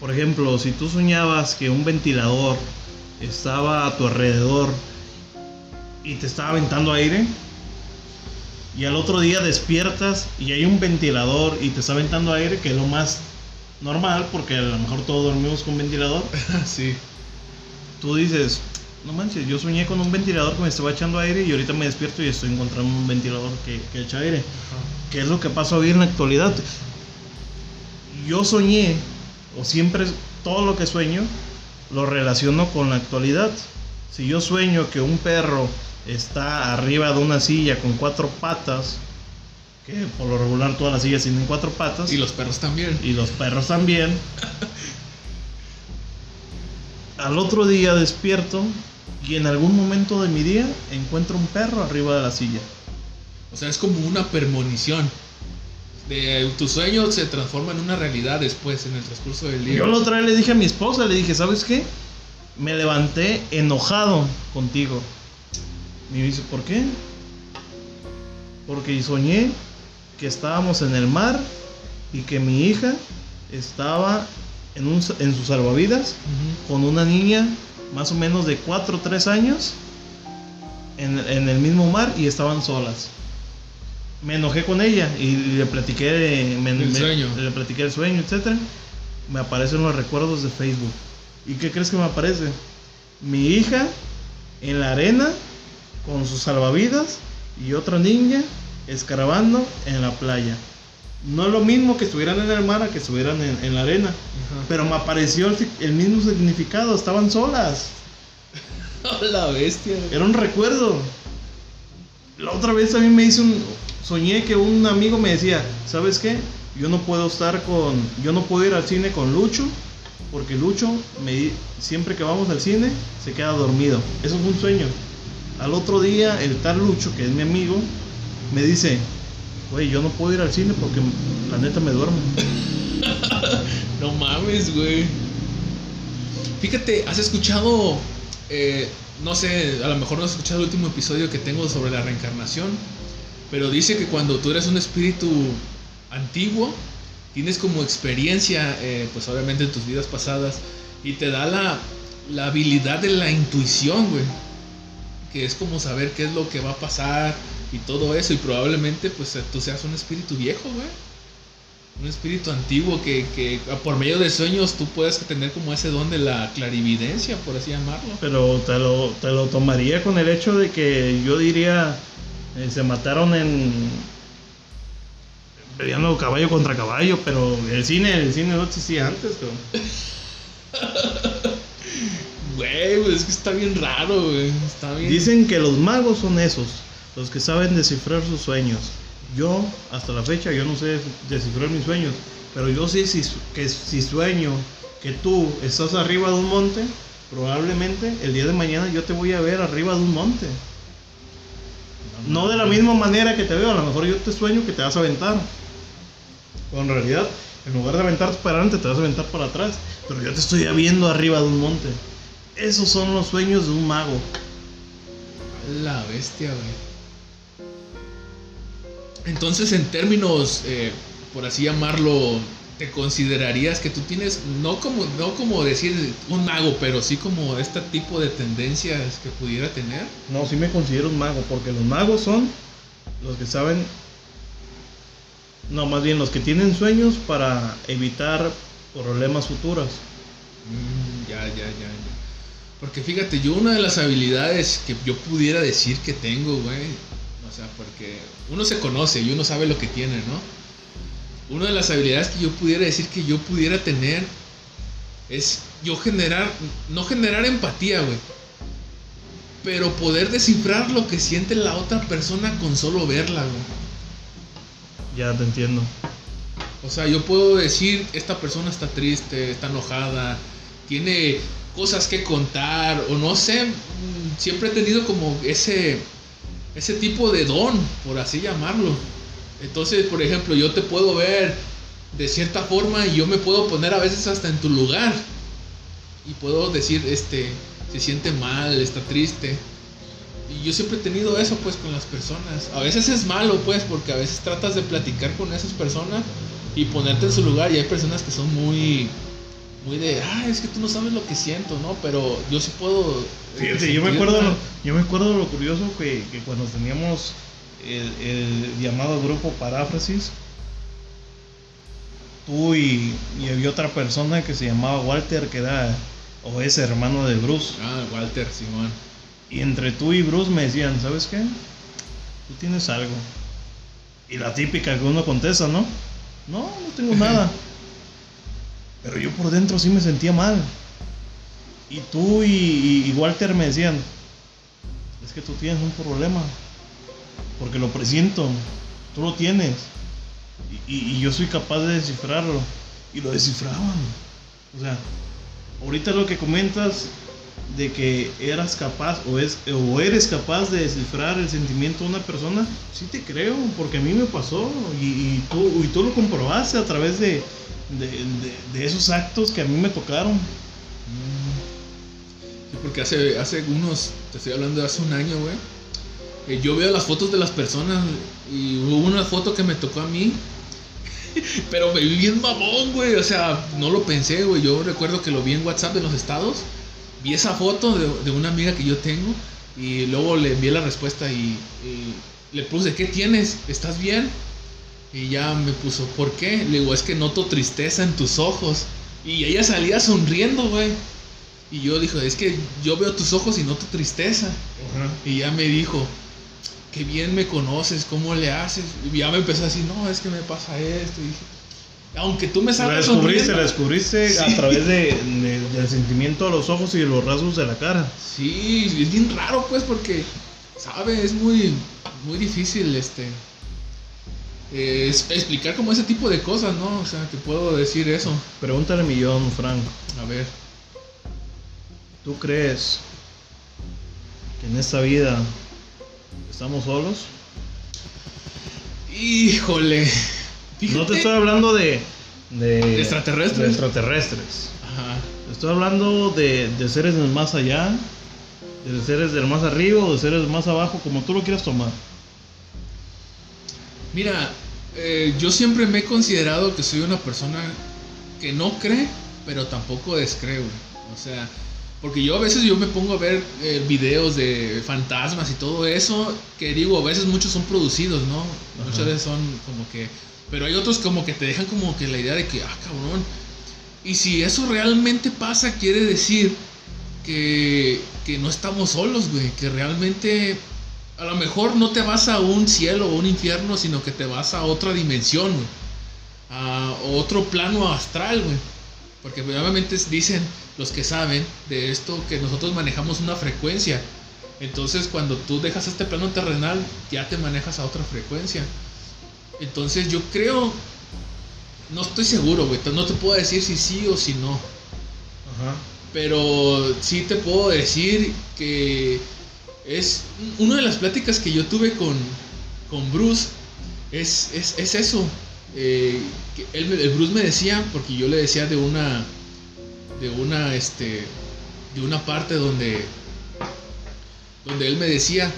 Por ejemplo, si tú soñabas que un ventilador estaba a tu alrededor y te estaba aventando aire, y al otro día despiertas y hay un ventilador y te está aventando aire, que es lo más normal, porque a lo mejor todos dormimos con ventilador, sí. tú dices, no manches, yo soñé con un ventilador que me estaba echando aire y ahorita me despierto y estoy encontrando un ventilador que, que echa aire. ¿Qué es lo que pasa hoy en la actualidad? Yo soñé, o siempre todo lo que sueño, lo relaciono con la actualidad. Si yo sueño que un perro está arriba de una silla con cuatro patas, que por lo regular todas las sillas tienen cuatro patas, Y los perros también. y los perros también. Al otro día despierto y en algún momento de mi día encuentro un perro arriba de la silla. O sea, es como una premonición. De, tu sueño se transforma en una realidad después, en el transcurso del día. Yo la otra vez le dije a mi esposa, le dije, ¿sabes qué? Me levanté enojado contigo. Me dice, ¿por qué? Porque soñé que estábamos en el mar y que mi hija estaba en, un, en sus salvavidas con una niña más o menos de 4 o 3 años en, en el mismo mar y estaban solas. Me enojé con ella y le platiqué, me- El me- sueño. le platiqué el sueño, etc. Me aparecen los recuerdos de Facebook. ¿Y qué crees que me aparece? Mi hija en la arena con sus salvavidas y otra niña escarbando en la playa. No es lo mismo que estuvieran en el mar a que estuvieran en, en la arena. Ajá. Pero me apareció el, mismo significado, estaban solas. la bestia. Era un recuerdo. La otra vez también me hice un. Soñé que un amigo me decía: ¿Sabes qué? Yo no puedo estar con. Yo no puedo ir al cine con Lucho. Porque Lucho, me, siempre que vamos al cine, se queda dormido. Eso fue un sueño. Al otro día, el tal Lucho, que es mi amigo, me dice: Güey, yo no puedo ir al cine porque la neta me duermo. No mames, güey. Fíjate, ¿has escuchado? eh, no sé, a lo mejor no has escuchado el último episodio que tengo sobre la reencarnación. Pero dice que cuando tú eres un espíritu antiguo, tienes como experiencia, eh, pues obviamente en tus vidas pasadas, y te da la, la habilidad de la intuición, güey. Que es como saber qué es lo que va a pasar y todo eso. Y probablemente, pues tú seas un espíritu viejo, güey un espíritu antiguo que, que por medio de sueños tú puedes tener como ese don de la clarividencia, por así llamarlo. Pero te lo, te lo tomaría con el hecho de que yo diría, eh, se mataron en... peleando caballo contra caballo, pero el cine, el cine no existía antes, cabrón. Güey, pues es que está bien raro, güey. Está bien. Dicen que los magos son esos, los que saben descifrar sus sueños. Yo, hasta la fecha, yo no sé descifrar mis sueños, pero yo si, que si sueño que tú estás arriba de un monte, probablemente el día de mañana yo te voy a ver arriba de un monte. No de la misma manera que te veo, a lo mejor yo te sueño que te vas a aventar. Pero en realidad, en lugar de aventarte para adelante, te vas a aventar para atrás. Pero yo te estoy viendo arriba de un monte. Esos son los sueños de un mago. La bestia, güey. Entonces, en términos, eh, por así llamarlo, te considerarías que tú tienes, no como, no como decir un mago, pero sí como este tipo de tendencias que pudiera tener? No, sí me considero un mago, porque los magos son los que saben, no, más bien los que tienen sueños para evitar problemas futuros. Mm, ya, ya, ya, ya. Porque fíjate, yo una de las habilidades que yo pudiera decir que tengo, güey, o sea, porque uno se conoce y uno sabe lo que tiene, ¿no? Una de las habilidades que yo pudiera decir que yo pudiera tener es yo generar, no generar empatía, güey, pero poder descifrar lo que siente la otra persona con solo verla, güey. Ya te entiendo. O sea, yo puedo decir, esta persona está triste, está enojada, tiene cosas que contar, o no sé, siempre he tenido como ese, ese tipo de don, por así llamarlo. Entonces, por ejemplo, yo te puedo ver de cierta forma y yo me puedo poner a veces hasta en tu lugar. Y puedo decir, este, se siente mal, está triste. Y yo siempre he tenido eso pues con las personas. A veces es malo pues porque a veces tratas de platicar con esas personas y ponerte en su lugar y hay personas que son muy muy de, ah, es que tú no sabes lo que siento, ¿no? Pero yo sí puedo Fíjate, yo me acuerdo, yo me acuerdo lo curioso que, que cuando teníamos el, el llamado grupo paráfrasis, tú y, y había otra persona que se llamaba Walter, que era o es hermano de Bruce. Ah, Walter, Simón. Y entre tú y Bruce me decían, ¿sabes qué? Tú tienes algo. Y la típica que uno contesta, ¿no? No, no tengo nada. Pero yo por dentro sí me sentía mal. Y tú y, y Walter me decían, es que tú tienes un problema. Porque lo presiento. Tú lo tienes. Y, yo soy capaz de descifrarlo. Y lo descifraban. O sea, ahorita lo que comentas de que eras capaz o, es, o eres capaz de descifrar el sentimiento de una persona, sí te creo, porque a mí me pasó y, y tú, y tú lo comprobaste a través de- de esos actos que a mí me tocaron. Sí, porque hace, hace unos, te estoy hablando de hace un año, güey. Eh, yo veo las fotos de las personas y hubo una foto que me tocó a mí. Pero me vi bien mamón, güey. O sea, no lo pensé, güey. Yo recuerdo que lo vi en WhatsApp de los estados. Vi esa foto de, de una amiga que yo tengo. Y luego le envié la respuesta y, y le puse, ¿qué tienes? ¿Estás bien? Y ya me puso, ¿por qué? Le digo, es que noto tristeza en tus ojos. Y ella salía sonriendo, güey. Y yo dije, es que yo veo tus ojos y noto tristeza. Y ya me dijo, qué bien me conoces, ¿cómo le haces? Y ya me empezó a decir, no, es que me pasa esto. Y dije, aunque tú me La salgas descubriste, sonriendo. la descubriste Sí. a través de, de- del sentimiento de los ojos y de los rasgos de la cara. Sí, es bien raro, pues, porque, ¿sabe? Es muy, muy difícil, este... eh, es- explicar como ese tipo de cosas, ¿no? O sea, te puedo decir eso. Pregúntale a millón, Frank. A ver. ¿Tú crees que en esta vida estamos solos? Híjole. Fíjate. No te estoy hablando de, de, ¿De extraterrestres? de extraterrestres. Ajá. Estoy hablando de, de seres del más allá, de seres del más arriba o de seres del más abajo, como tú lo quieras tomar. Mira, eh, yo siempre me he considerado que soy una persona que no cree, pero tampoco descree, güey. O sea, porque yo a veces yo me pongo a ver eh, videos de fantasmas y todo eso, que digo, a veces muchos son producidos, ¿no? Muchas Ajá. veces son como que... Pero hay otros como que te dejan como que la idea de que, ah, cabrón. Y si eso realmente pasa, quiere decir que, que no estamos solos, güey. Que realmente a lo mejor no te vas a un cielo o un infierno, sino que te vas a otra dimensión, güey. A otro plano astral, güey. Porque obviamente dicen los que saben de esto que nosotros manejamos una frecuencia. Entonces cuando tú dejas este plano terrenal, ya te manejas a otra frecuencia. Entonces yo creo, no estoy seguro, güey. No te puedo decir si sí o si no. Ajá. Pero sí te puedo decir que es una de las pláticas que yo tuve con, con Bruce. Es, es, es eso. Eh, que él, el Bruce me decía, porque yo le decía de una. De una, este. De una parte donde. Donde él me decía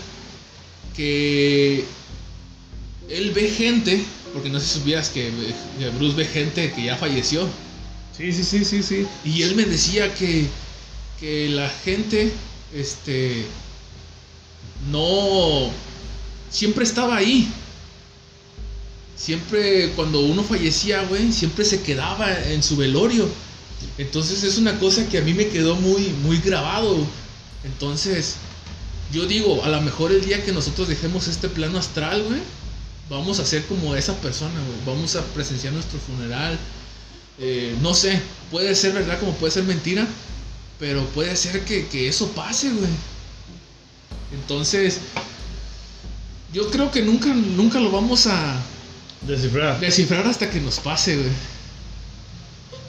que. Él ve gente porque no sé si supieras que, que Bruce ve gente que ya falleció. Sí, sí, sí, sí, sí. Y él me decía que, que la gente, este, no, siempre estaba ahí. Siempre cuando uno fallecía, güey, siempre se quedaba en su velorio. Entonces es una cosa que a mí me quedó muy, muy grabado. Entonces, yo digo, a lo mejor el día que nosotros dejemos este plano astral, güey, vamos a ser como esa persona, güey. Vamos a presenciar nuestro funeral. Eh, no sé, puede ser verdad como puede ser mentira, pero puede ser que, que eso pase, güey. Entonces, yo creo que nunca, nunca lo vamos a Descifrar. descifrar hasta que nos pase, güey.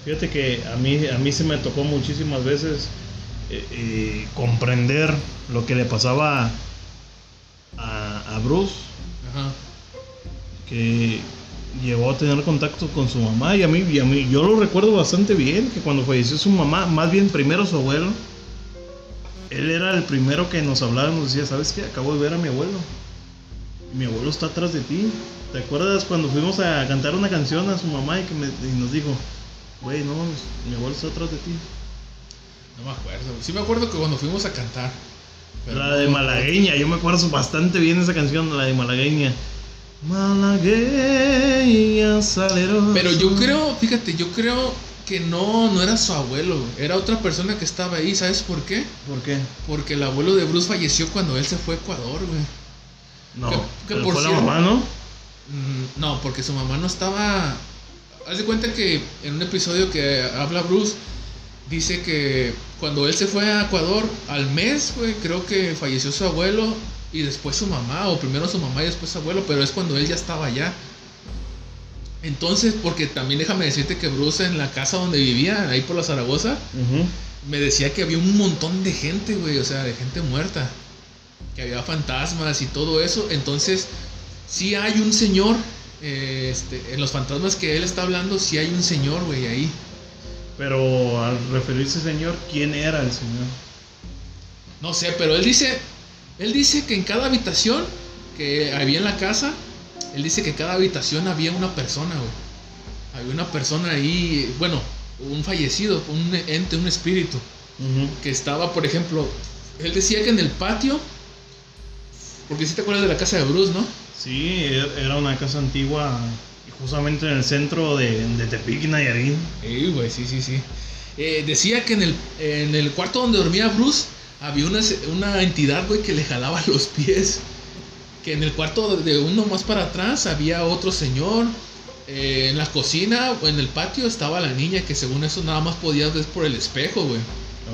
Fíjate que a mí, a mí se me tocó muchísimas veces eh, eh, comprender lo que le pasaba a, a Bruce, Ajá. que llegó a tener contacto con su mamá y a mí, y a mí yo lo recuerdo bastante bien, que cuando falleció su mamá, más bien primero su abuelo, él era el primero que nos hablaba y nos decía, ¿sabes qué? Acabo de ver a mi abuelo. Mi abuelo está atrás de ti. ¿Te acuerdas cuando fuimos a cantar una canción a su mamá y, que me, y nos dijo, güey, no, mi abuelo está atrás de ti? No me acuerdo. Sí me acuerdo que cuando fuimos a cantar. pero la de no- Malagueña, yo me acuerdo bastante bien esa canción, la de Malagueña. Malagueña salero. Pero yo creo, fíjate, yo creo que no, no era su abuelo, era otra persona que estaba ahí. ¿Sabes por qué? ¿Por qué? Porque el abuelo de Bruce falleció cuando él se fue a Ecuador, güey. No, Que- que por fue la mamá, ¿no? Mm, No, porque su mamá no estaba. Haz de cuenta que en un episodio que habla Bruce, dice que cuando él se fue a Ecuador, al mes, güey, creo que falleció su abuelo y después su mamá, o primero su mamá y después su abuelo, pero es cuando él ya estaba allá. Entonces, porque también déjame decirte que Bruce en la casa donde vivía, ahí por la Zaragoza, me decía que había un montón de gente, güey, o sea, de gente muerta. Que había fantasmas y todo eso. Entonces, sí hay un señor, eh, este, en los fantasmas que él está hablando, sí hay un señor, güey, ahí. Pero al referirse señor, ¿quién era el señor? No sé, pero él dice, él dice que en cada habitación que había en la casa, él dice que en cada habitación había una persona, güey. Había una persona ahí, bueno, un fallecido, un ente, un espíritu. que estaba, por ejemplo, él decía que en el patio, porque si te acuerdas de la casa de Bruce, ¿no? Sí, er- era una casa antigua, justamente en el centro de, de Tepic, Nayarit. Sí, güey, sí, sí, sí. Eh, decía que en el, en el cuarto donde dormía Bruce había una, una entidad, güey, que le jalaba los pies. Que en el cuarto de uno más para atrás había otro señor. Eh, en la cocina o en el patio estaba la niña que según eso nada más podías ver por el espejo, güey.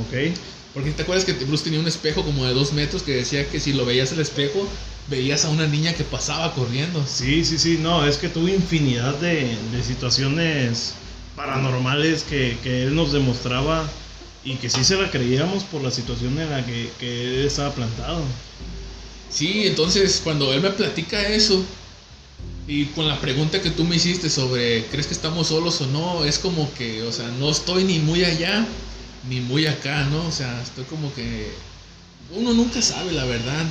Ok. Porque te acuerdas que Bruce tenía un espejo como de dos metros que decía que si lo veías el espejo, veías a una niña que pasaba corriendo. Sí, sí, sí, no, es que tuvo infinidad de, de situaciones paranormales que, que él nos demostraba y que sí se la creíamos por la situación en la que, que él estaba plantado. Sí, entonces cuando él me platica eso y con la pregunta que tú me hiciste sobre ¿crees que estamos solos o no? Es como que, o sea, no estoy ni muy allá ni muy acá, ¿no? O sea, estoy como que uno nunca sabe la verdad.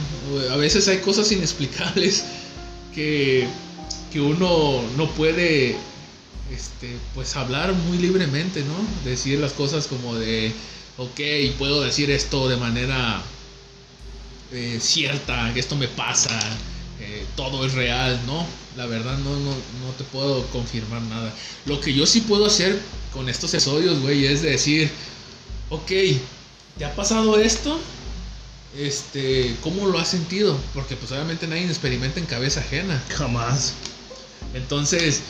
A veces hay cosas inexplicables que, que uno no puede este, pues hablar muy libremente, ¿no? Decir las cosas como de, ok, puedo decir esto de manera eh, cierta, que esto me pasa, eh, todo es real, ¿no? La verdad no, no, no te puedo confirmar nada. Lo que yo sí puedo hacer con estos episodios, güey, es decir, ok, ¿te ha pasado esto? Este, ¿cómo lo has sentido? Porque pues obviamente nadie experimenta en cabeza ajena. Jamás. Entonces,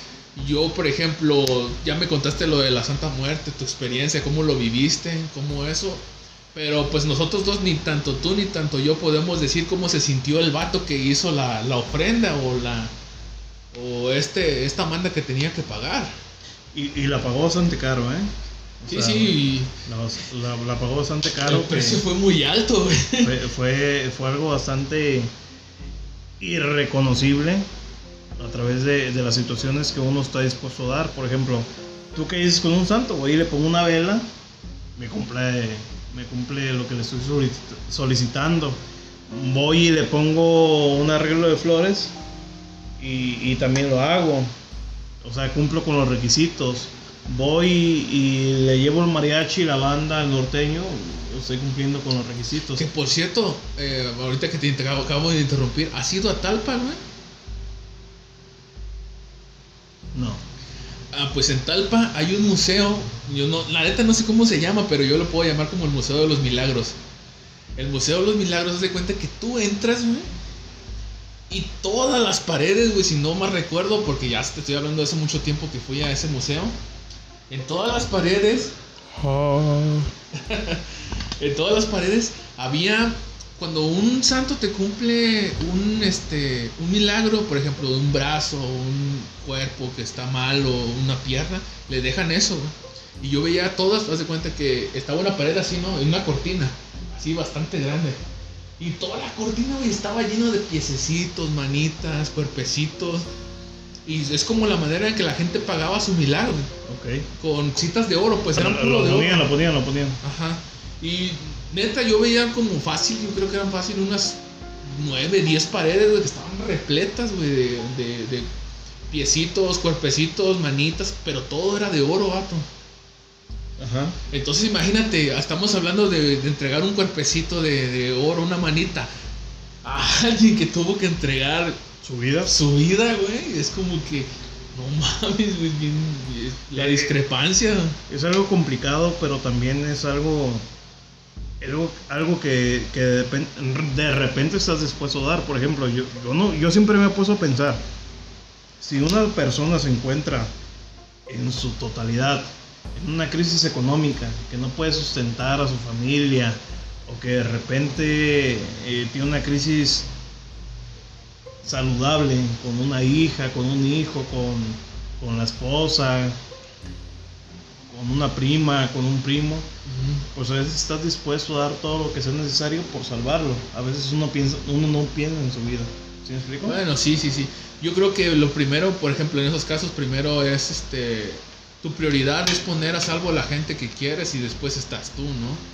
yo, por ejemplo, ya me contaste lo de la Santa Muerte, tu experiencia, cómo lo viviste, cómo eso. Pero pues nosotros dos, ni tanto tú ni tanto yo, podemos decir cómo se sintió el vato que hizo la, la ofrenda o la o este esta manda que tenía que pagar. Y, y la pagó bastante caro, ¿eh? O Sí, sea, sí, La, la- la pagó bastante el caro. que precio fue muy alto, güey. fue, fue, fue algo bastante irreconocible a través de, de las situaciones que uno está dispuesto a dar. Por ejemplo, tú que dices con un santo, voy y le pongo una vela, me cumple, me cumple lo que le estoy solici- solicitando. Voy y le pongo un arreglo de flores y, y también lo hago. O sea, cumplo con los requisitos. Voy y le llevo el mariachi, la banda, el norteño. Estoy cumpliendo con los requisitos. Que por cierto, eh, ahorita que te acabo, de interrumpir, ¿has ido a Talpa, güey? No. Ah, pues en Talpa hay un museo, yo no, la neta no sé cómo se llama, pero yo lo puedo llamar como el Museo de los Milagros. El Museo de los Milagros, haz de cuenta que tú entras, güey, y todas las paredes, güey, si no mal recuerdo, porque ya te estoy hablando de hace mucho tiempo que fui a ese museo, en todas las paredes, en todas las paredes había cuando un santo te cumple un este un milagro, por ejemplo, de un brazo, un cuerpo que está mal o una pierna, le dejan eso. güey. Y yo veía todas, haz de cuenta que estaba una pared así, ¿no? En una cortina, así bastante grande. Y toda la cortina, güey, estaba lleno de piececitos, manitas, cuerpecitos. Y es como la manera en que la gente pagaba su milagro, Ok. con citas de oro, pues eran lo, puro de lo oro. ponían, lo ponían, lo ponían. Ajá. Y neta, yo veía como fácil, yo creo que eran fácil unas 9, 10 paredes, güey, que estaban repletas, güey, de, de- de piecitos, cuerpecitos, manitas, pero todo era de oro, vato. Ajá. Entonces imagínate, estamos hablando de, de entregar un cuerpecito de, de oro, una manita, a alguien que tuvo que entregar Su vida. su vida, güey. Es como que, no mames, güey, bien- la discrepancia. Es algo complicado, pero también es algo. Algo, algo que, que de, de repente estás dispuesto a dar. Por ejemplo, yo, yo, no, yo siempre me he puesto a pensar: si una persona se encuentra en su totalidad en una crisis económica, que no puede sustentar a su familia, o que de repente eh, tiene una crisis saludable con una hija, con un hijo, con, con la esposa, con una prima, con un primo, pues a veces estás dispuesto a dar todo lo que sea necesario por salvarlo. A veces uno piensa, uno no piensa en su vida. ¿Sí me explico? Bueno, sí, sí, sí. Yo creo que lo primero, por ejemplo, en esos casos, primero es este. Tu prioridad es poner a salvo a la gente que quieres y después estás tú, ¿no?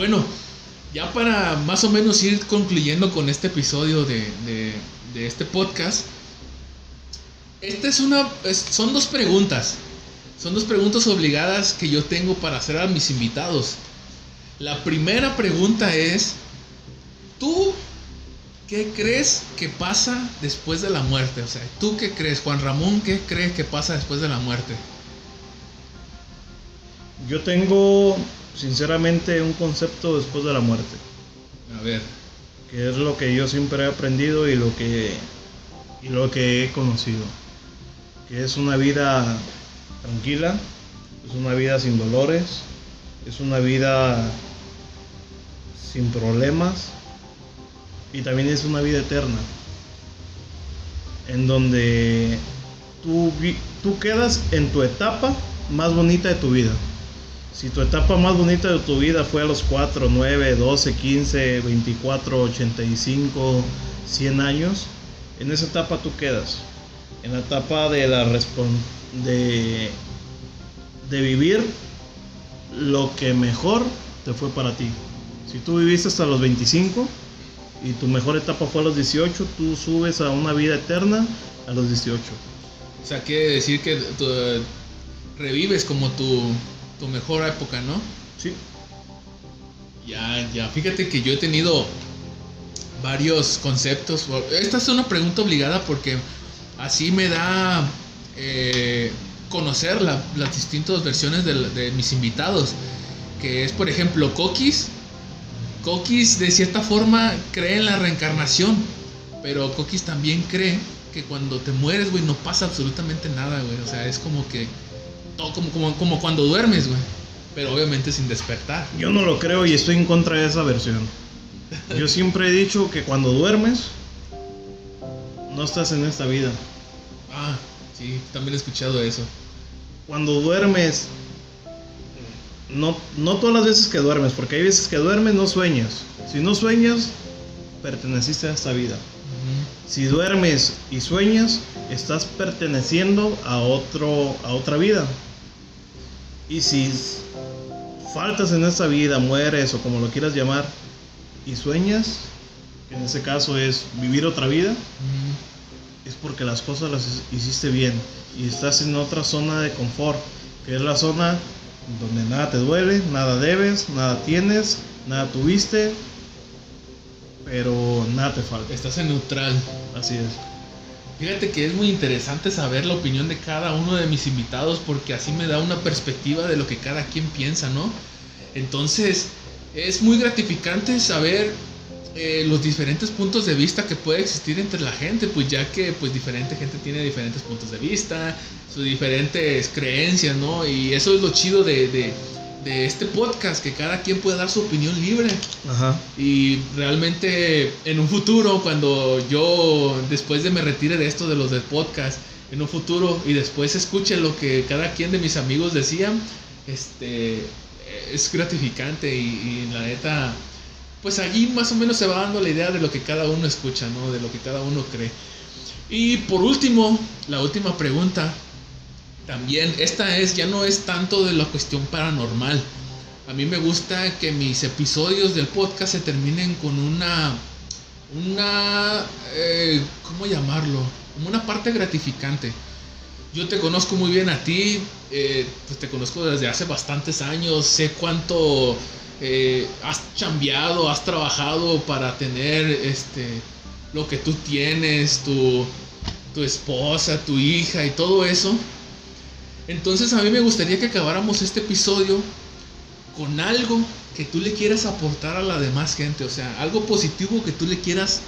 Bueno, ya para más o menos ir concluyendo con este episodio de, este podcast. Esta es una. son dos preguntas. Son dos preguntas obligadas que yo tengo para hacer a mis invitados. La primera pregunta es. ¿Tú qué crees que pasa después de la muerte? O sea, ¿tú qué crees, Juan Ramón? ¿Qué crees que pasa después de la muerte? Yo tengo, sinceramente, un concepto después de la muerte, A ver. que es lo que yo siempre he aprendido y lo que, y lo que he conocido. Que es una vida tranquila, es una vida sin dolores, es una vida sin problemas y también es una vida eterna. En donde tú, tú quedas en tu etapa más bonita de tu vida. Si tu etapa más bonita de tu vida fue a los 4, 9, 12, 15, 24, 85, 100 años, en esa etapa tú quedas. En la etapa de la de, de vivir lo que mejor te fue para ti. Si tú viviste hasta los 25 y tu mejor etapa fue a los 18, tú subes a una vida eterna a los 18. O sea, quiere decir que tú, eh, revives como tu, tu mejor época, ¿no? Sí. Ya, ya. Fíjate que yo he tenido varios conceptos. Esta es una pregunta obligada porque así me da eh, conocer la- las distintas versiones de, de mis invitados. Que es, por ejemplo, Kokis. Kokis de cierta forma cree en la reencarnación, pero Kokis también cree que cuando te mueres, güey, no pasa absolutamente nada, güey. O sea, es como que. Todo como, como, como cuando duermes, güey. Pero obviamente sin despertar. Yo no lo creo y estoy en contra de esa versión. Yo siempre he dicho que cuando duermes, no estás en esta vida. Ah, sí, también he escuchado eso. Cuando duermes, no, no todas las veces que duermes, porque hay veces que duermes no sueñas. Si no sueñas, perteneciste a esta vida. Ujú. Si duermes y sueñas, estás perteneciendo a, otro, a otra vida. Y si faltas en esta vida, mueres o como lo quieras llamar, y sueñas, que en ese caso es vivir otra vida, es porque las cosas las hiciste bien y estás en otra zona de confort, que es la zona donde nada te duele, nada debes, nada tienes, nada tuviste, pero nada te falta. Estás en neutral. Así es. Fíjate que es muy interesante saber la opinión de cada uno de mis invitados porque así me da una perspectiva de lo que cada quien piensa, ¿no? Entonces, es muy gratificante saber eh, los diferentes puntos de vista que puede existir entre la gente, pues ya que pues diferente gente tiene diferentes puntos de vista, sus diferentes creencias, ¿no? Y eso es lo chido de, de- de este podcast, que cada quien puede dar su opinión libre. Ajá. Y realmente en un futuro, cuando yo después de me retire de esto de los del podcast, en un futuro y después escuche lo que cada quien de mis amigos decían, este es gratificante y, y la neta, pues allí más o menos se va dando la idea de lo que cada uno escucha, ¿no? De lo que cada uno cree. Y por último, la última pregunta. También, esta es, ya no es tanto de la cuestión paranormal. A mí me gusta que mis episodios del podcast se terminen con una, una, eh, ¿cómo llamarlo? Como una parte gratificante. Yo te conozco muy bien a ti, eh, pues te conozco desde hace bastantes años, sé cuánto eh, has chambeado, has trabajado para tener este, lo que tú tienes, tu, tu esposa, tu hija y todo eso. Entonces a mí me gustaría que acabáramos este episodio con algo que tú le quieras aportar a la demás gente, o sea, algo positivo que tú le quieras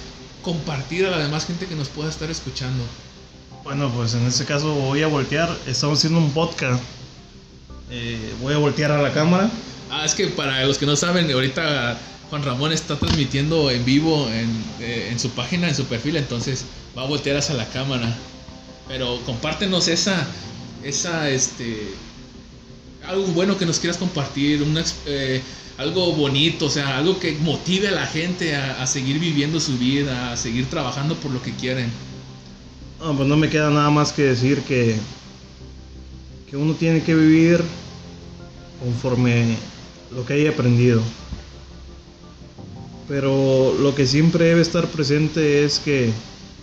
compartir a la demás gente que nos pueda estar escuchando. Bueno, pues en este caso voy a voltear. Estamos haciendo un podcast. Eh, voy a voltear a la cámara. Ah, es que para los que no saben, ahorita Juan Ramón está transmitiendo en vivo en, eh, en su página, en su perfil, entonces va a voltear hacia la cámara. Pero compártenos esa, esa, este, algo bueno que nos quieras compartir, eh, algo bonito, o sea, algo que motive a la gente a, a seguir viviendo su vida, a seguir trabajando por lo que quieren. No, pues no me queda nada más que decir que, que uno tiene que vivir conforme lo que haya aprendido. Pero lo que siempre debe estar presente es que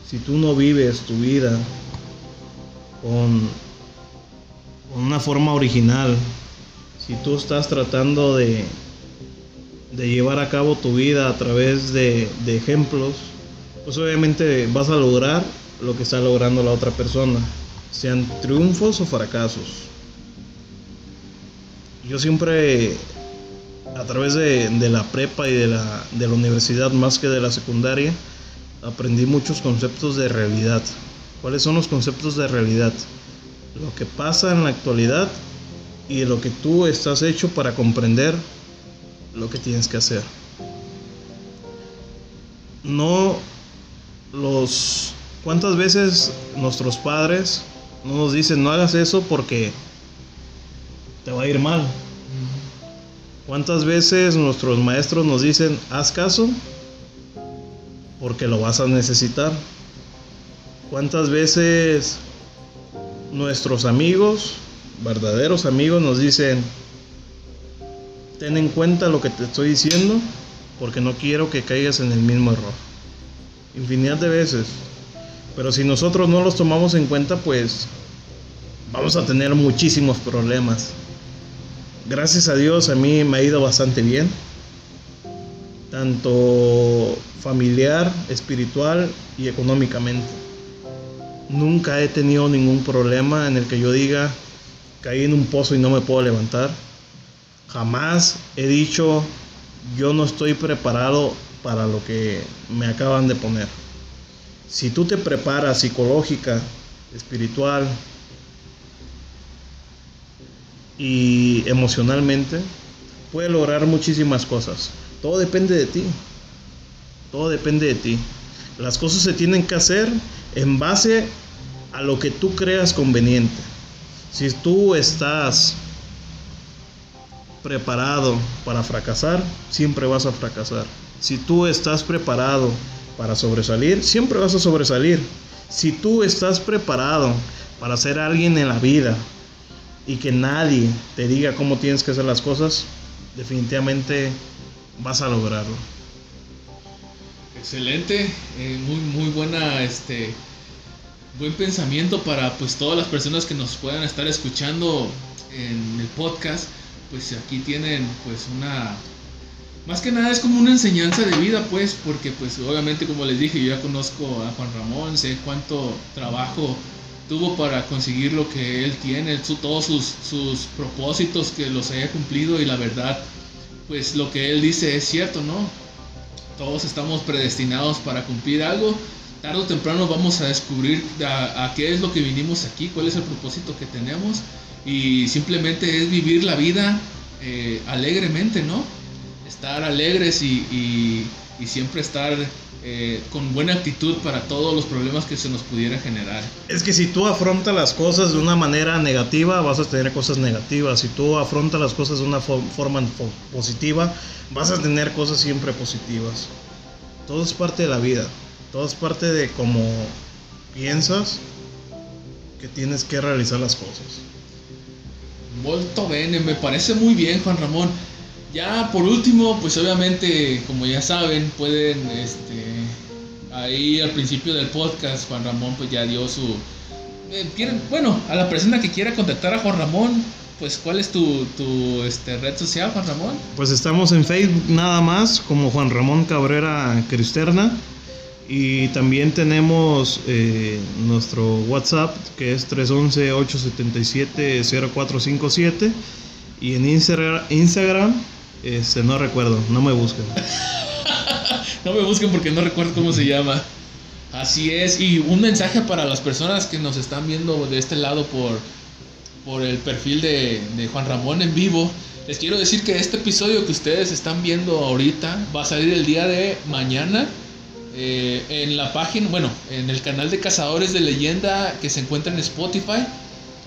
si tú no vives tu vida con una forma original, si tú estás tratando de, de llevar a cabo tu vida a través de, de ejemplos, pues obviamente vas a lograr lo que está logrando la otra persona, sean triunfos o fracasos. Yo siempre, a través de, de la prepa y de la, de la universidad más que de la secundaria, aprendí muchos conceptos de realidad. ¿Cuáles son los conceptos de realidad? Lo que pasa en la actualidad y lo que tú estás hecho para comprender lo que tienes que hacer. No los cuántas veces nuestros padres no nos dicen no hagas eso porque te va a ir mal. ¿Cuántas veces nuestros maestros nos dicen haz caso porque lo vas a necesitar? ¿Cuántas veces nuestros amigos, verdaderos amigos, nos dicen ten en cuenta lo que te estoy diciendo porque no quiero que caigas en el mismo error? Infinidad de veces. Pero si nosotros no los tomamos en cuenta, pues vamos a tener muchísimos problemas. Gracias a Dios a mí me ha ido bastante bien. Tanto familiar, espiritual y económicamente. Nunca he tenido ningún problema en el que yo diga caí en un pozo y no me puedo levantar. Jamás he dicho yo no estoy preparado para lo que me acaban de poner. Si tú te preparas psicológica, espiritual y emocionalmente, puedes lograr muchísimas cosas. Todo depende de ti. Todo depende de ti. Las cosas se tienen que hacer en base a lo que tú creas conveniente. Si tú estás preparado para fracasar, siempre vas a fracasar. Si tú estás preparado para sobresalir, siempre vas a sobresalir. Si tú estás preparado para ser alguien en la vida y que nadie te diga cómo tienes que hacer las cosas, definitivamente vas a lograrlo. Excelente, eh, muy muy buena este buen pensamiento para pues todas las personas que nos puedan estar escuchando en el podcast, pues aquí tienen pues una más que nada es como una enseñanza de vida pues porque pues obviamente como les dije yo ya conozco a Juan Ramón, sé cuánto trabajo tuvo para conseguir lo que él tiene, todos sus, sus propósitos que los haya cumplido y la verdad pues lo que él dice es cierto, ¿no? Todos estamos predestinados para cumplir algo. Tarde o temprano vamos a descubrir a, qué es lo que vinimos aquí, cuál es el propósito que tenemos. Y simplemente es vivir la vida eh, alegremente, ¿no? Estar alegres y, y siempre estar eh, con buena actitud para todos los problemas que se nos pudiera generar. Es que si tú afrontas las cosas de una manera negativa, vas a tener cosas negativas. Si tú afrontas las cosas de una forma positiva, vas a tener cosas siempre positivas. Todo es parte de la vida. Todo es parte de cómo piensas que tienes que realizar las cosas. Molto bene, me parece muy bien, Juan Ramón. Ya por último, pues obviamente, como ya saben, pueden, este, ahí al principio del podcast, Juan Ramón pues ya dio su... Eh, bueno, a la persona que quiera contactar a Juan Ramón, pues ¿cuál es tu, tu este, red social, Juan Ramón? Pues estamos en Facebook nada más, como Juan Ramón Cabrera Cristerna. Y también tenemos eh, nuestro WhatsApp, que es 311-877-0457. Y en Instagram este, no recuerdo, no me busquen. no me busquen porque no recuerdo cómo se llama. Así es, y un mensaje para las personas que nos están viendo de este lado por, por el perfil de, Juan Ramón en vivo. Les quiero decir que este episodio que ustedes están viendo ahorita va a salir el día de mañana eh, en la página, bueno, en el canal de Cazadores de Leyenda que se encuentra en Spotify.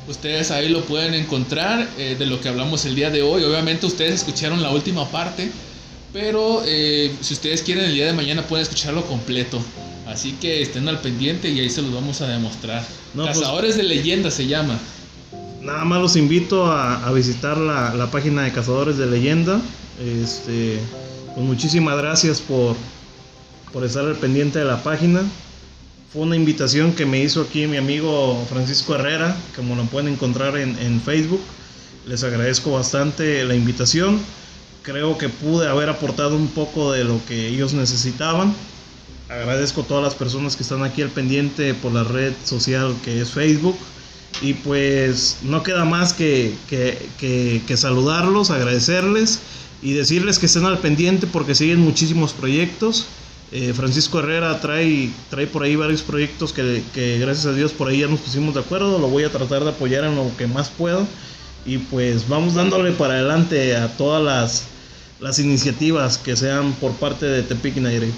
Ustedes ahí lo pueden encontrar eh, de lo que hablamos el día de hoy. Obviamente ustedes escucharon la última parte, pero eh, si ustedes quieren el día de mañana pueden escucharlo completo. Así que estén al pendiente y ahí se los vamos a demostrar. Pues, Cazadores de Leyenda se llama. Nada más los invito a, visitar la, página de Cazadores de Leyenda. Este, pues muchísimas gracias por, por estar al pendiente de la página. Fue una invitación que me hizo aquí mi amigo Francisco Herrera, como lo pueden encontrar en, Facebook. Les agradezco bastante la invitación. Creo que pude haber aportado un poco de lo que ellos necesitaban. Agradezco a todas las personas que están aquí al pendiente por la red social que es Facebook. Y pues no queda más que, que, que saludarlos, agradecerles y decirles que estén al pendiente porque siguen muchísimos proyectos. Eh, Francisco Herrera trae, trae por ahí varios proyectos que, gracias a Dios por ahí ya nos pusimos de acuerdo. Lo voy a tratar de apoyar en lo que más puedo. Y pues vamos dándole para adelante a todas las, las iniciativas que sean por parte de Tepic y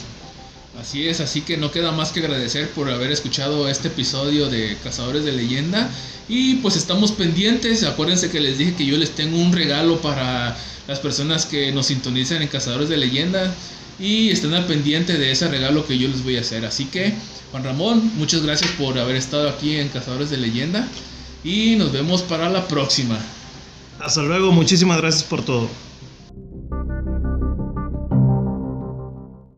Así es, así que no queda más que agradecer por haber escuchado este episodio de Cazadores de Leyenda. Y pues estamos pendientes. Acuérdense que les dije que yo les tengo un regalo para las personas que nos sintonizan en Cazadores de Leyenda y estén al pendiente de ese regalo que yo les voy a hacer. Así que, Juan Ramón, muchas gracias por haber estado aquí en Cazadores de Leyenda y nos vemos para la próxima. Hasta luego, muchísimas gracias por todo.